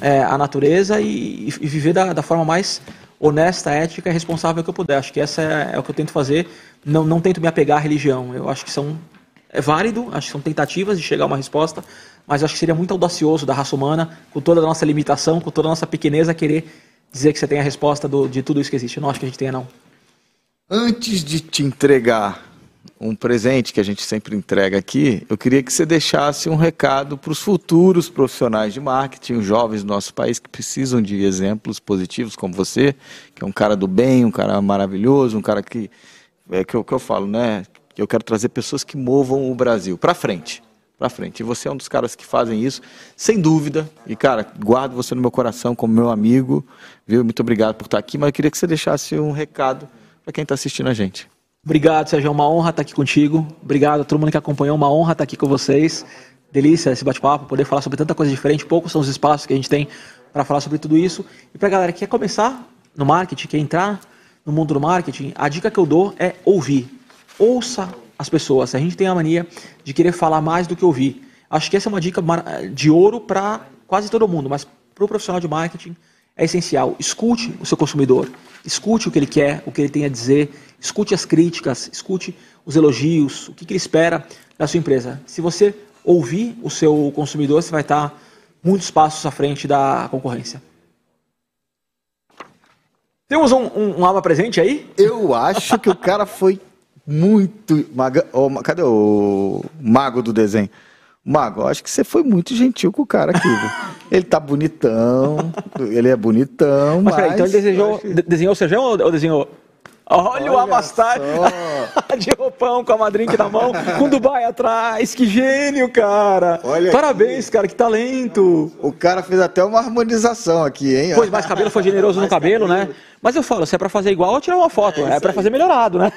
é, a natureza e, e viver da, da, forma mais honesta, ética e responsável que eu puder. Acho que essa é, é, o que eu tento fazer. Não, não tento me apegar à religião. Eu acho que são é válido, acho que são tentativas de chegar a uma resposta, mas acho que seria muito audacioso da raça humana, com toda a nossa limitação, com toda a nossa pequeneza, querer dizer que você tem a resposta do, de tudo isso que existe. Eu não acho que a gente tenha, não. Antes de te entregar um presente que a gente sempre entrega aqui, eu queria que você deixasse um recado para os futuros profissionais de marketing, os jovens do nosso país que precisam de exemplos positivos como você, que é um cara do bem, um cara maravilhoso, um cara que é que eu, que eu falo, né? Eu quero trazer pessoas que movam o Brasil para frente, para frente. E você é um dos caras que fazem isso, sem dúvida. E cara, guardo você no meu coração como meu amigo, viu? Muito obrigado por estar aqui, mas eu queria que você deixasse um recado para quem está assistindo a gente. Obrigado, Sérgio. É uma honra estar aqui contigo. Obrigado a todo mundo que acompanhou. Uma honra estar aqui com vocês. Delícia esse bate-papo, poder falar sobre tanta coisa diferente. Poucos são os espaços que a gente tem para falar sobre tudo isso. E para a galera que quer começar no marketing, quer entrar no mundo do marketing, a dica que eu dou é ouvir. Ouça as pessoas. A gente tem a mania de querer falar mais do que ouvir. Acho que essa é uma dica de ouro para quase todo mundo, mas para o profissional de marketing é essencial. Escute o seu consumidor, escute o que ele quer, o que ele tem a dizer, escute as críticas, escute os elogios, o que, que ele espera da sua empresa. Se você ouvir o seu consumidor, você vai estar muitos passos à frente da concorrência. Temos um, um, um aba presente aí? Eu acho que o cara foi muito. Maga... Oh, cadê o mago do desenho? Mago, acho que você foi muito gentil com o cara aqui. ele tá bonitão, ele é bonitão, mas... mas... Peraí, então ele desejou, que... desenhou o Serjão ou desenhou... Olha, Olha o Amastar de roupão com a madrinha na mão, com Dubai atrás. Que gênio, cara. Olha Parabéns, aqui. cara, que talento. O cara fez até uma harmonização aqui, hein? Pois, mais cabelo foi generoso mais no cabelo, cabelo, né? Mas eu falo, se é pra fazer igual, tirar uma foto. É, é pra fazer melhorado, né?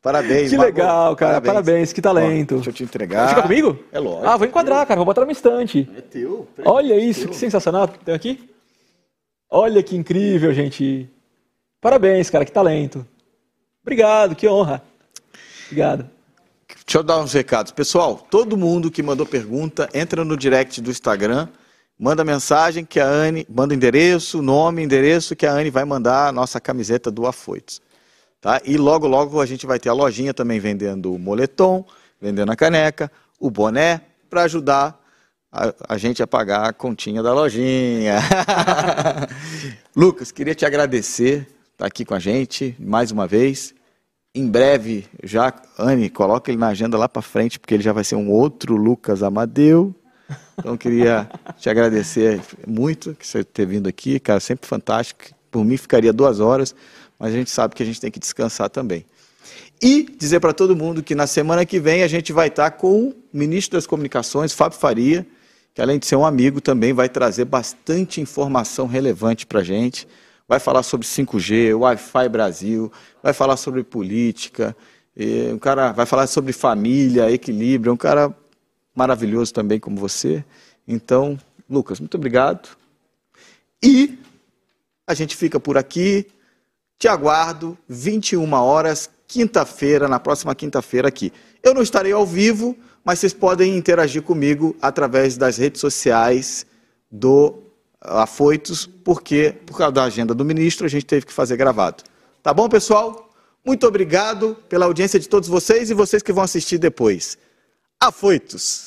Parabéns, Que legal, cara. Parabéns. Parabéns, que talento. Ó, deixa eu te entregar. Fica comigo? É lógico. Ah, vou enquadrar, cara. Vou botar no estante. É teu. Olha é isso, teu. que sensacional. Tem aqui? Olha que incrível, gente. Parabéns, cara. Que talento. Obrigado, que honra. Obrigado. Deixa eu dar uns recados. Pessoal, todo mundo que mandou pergunta, entra no direct do Instagram, manda mensagem que a Anne, manda endereço, nome, endereço, que a Anne vai mandar a nossa camiseta do Afoitos. Tá? E logo, logo a gente vai ter a lojinha também vendendo o moletom, vendendo a caneca, o boné, para ajudar a, a, gente a pagar a continha da lojinha. Lucas, queria te agradecer estar tá aqui com a gente mais uma vez. Em breve, já, Anne, coloca ele na agenda lá para frente, porque ele já vai ser um outro Lucas Amadeu. Então, queria te agradecer muito que você ter vindo aqui, cara, sempre fantástico. Por mim, ficaria duas horas, mas a gente sabe que a gente tem que descansar também. E dizer para todo mundo que na semana que vem a gente vai estar com o ministro das Comunicações, Fábio Faria, que além de ser um amigo, também vai trazer bastante informação relevante para a gente. Vai falar sobre 5G, Wi-Fi Brasil, vai falar sobre política, um cara vai falar sobre família, equilíbrio, é um cara maravilhoso também como você. Então, Lucas, muito obrigado. E a gente fica por aqui. Te aguardo, 21 horas, quinta-feira, na próxima quinta-feira aqui. Eu não estarei ao vivo, mas vocês podem interagir comigo através das redes sociais do Afoitos, porque por causa da agenda do ministro a gente teve que fazer gravado. Tá bom, pessoal? Muito obrigado pela audiência de todos vocês e vocês que vão assistir depois. Afoitos!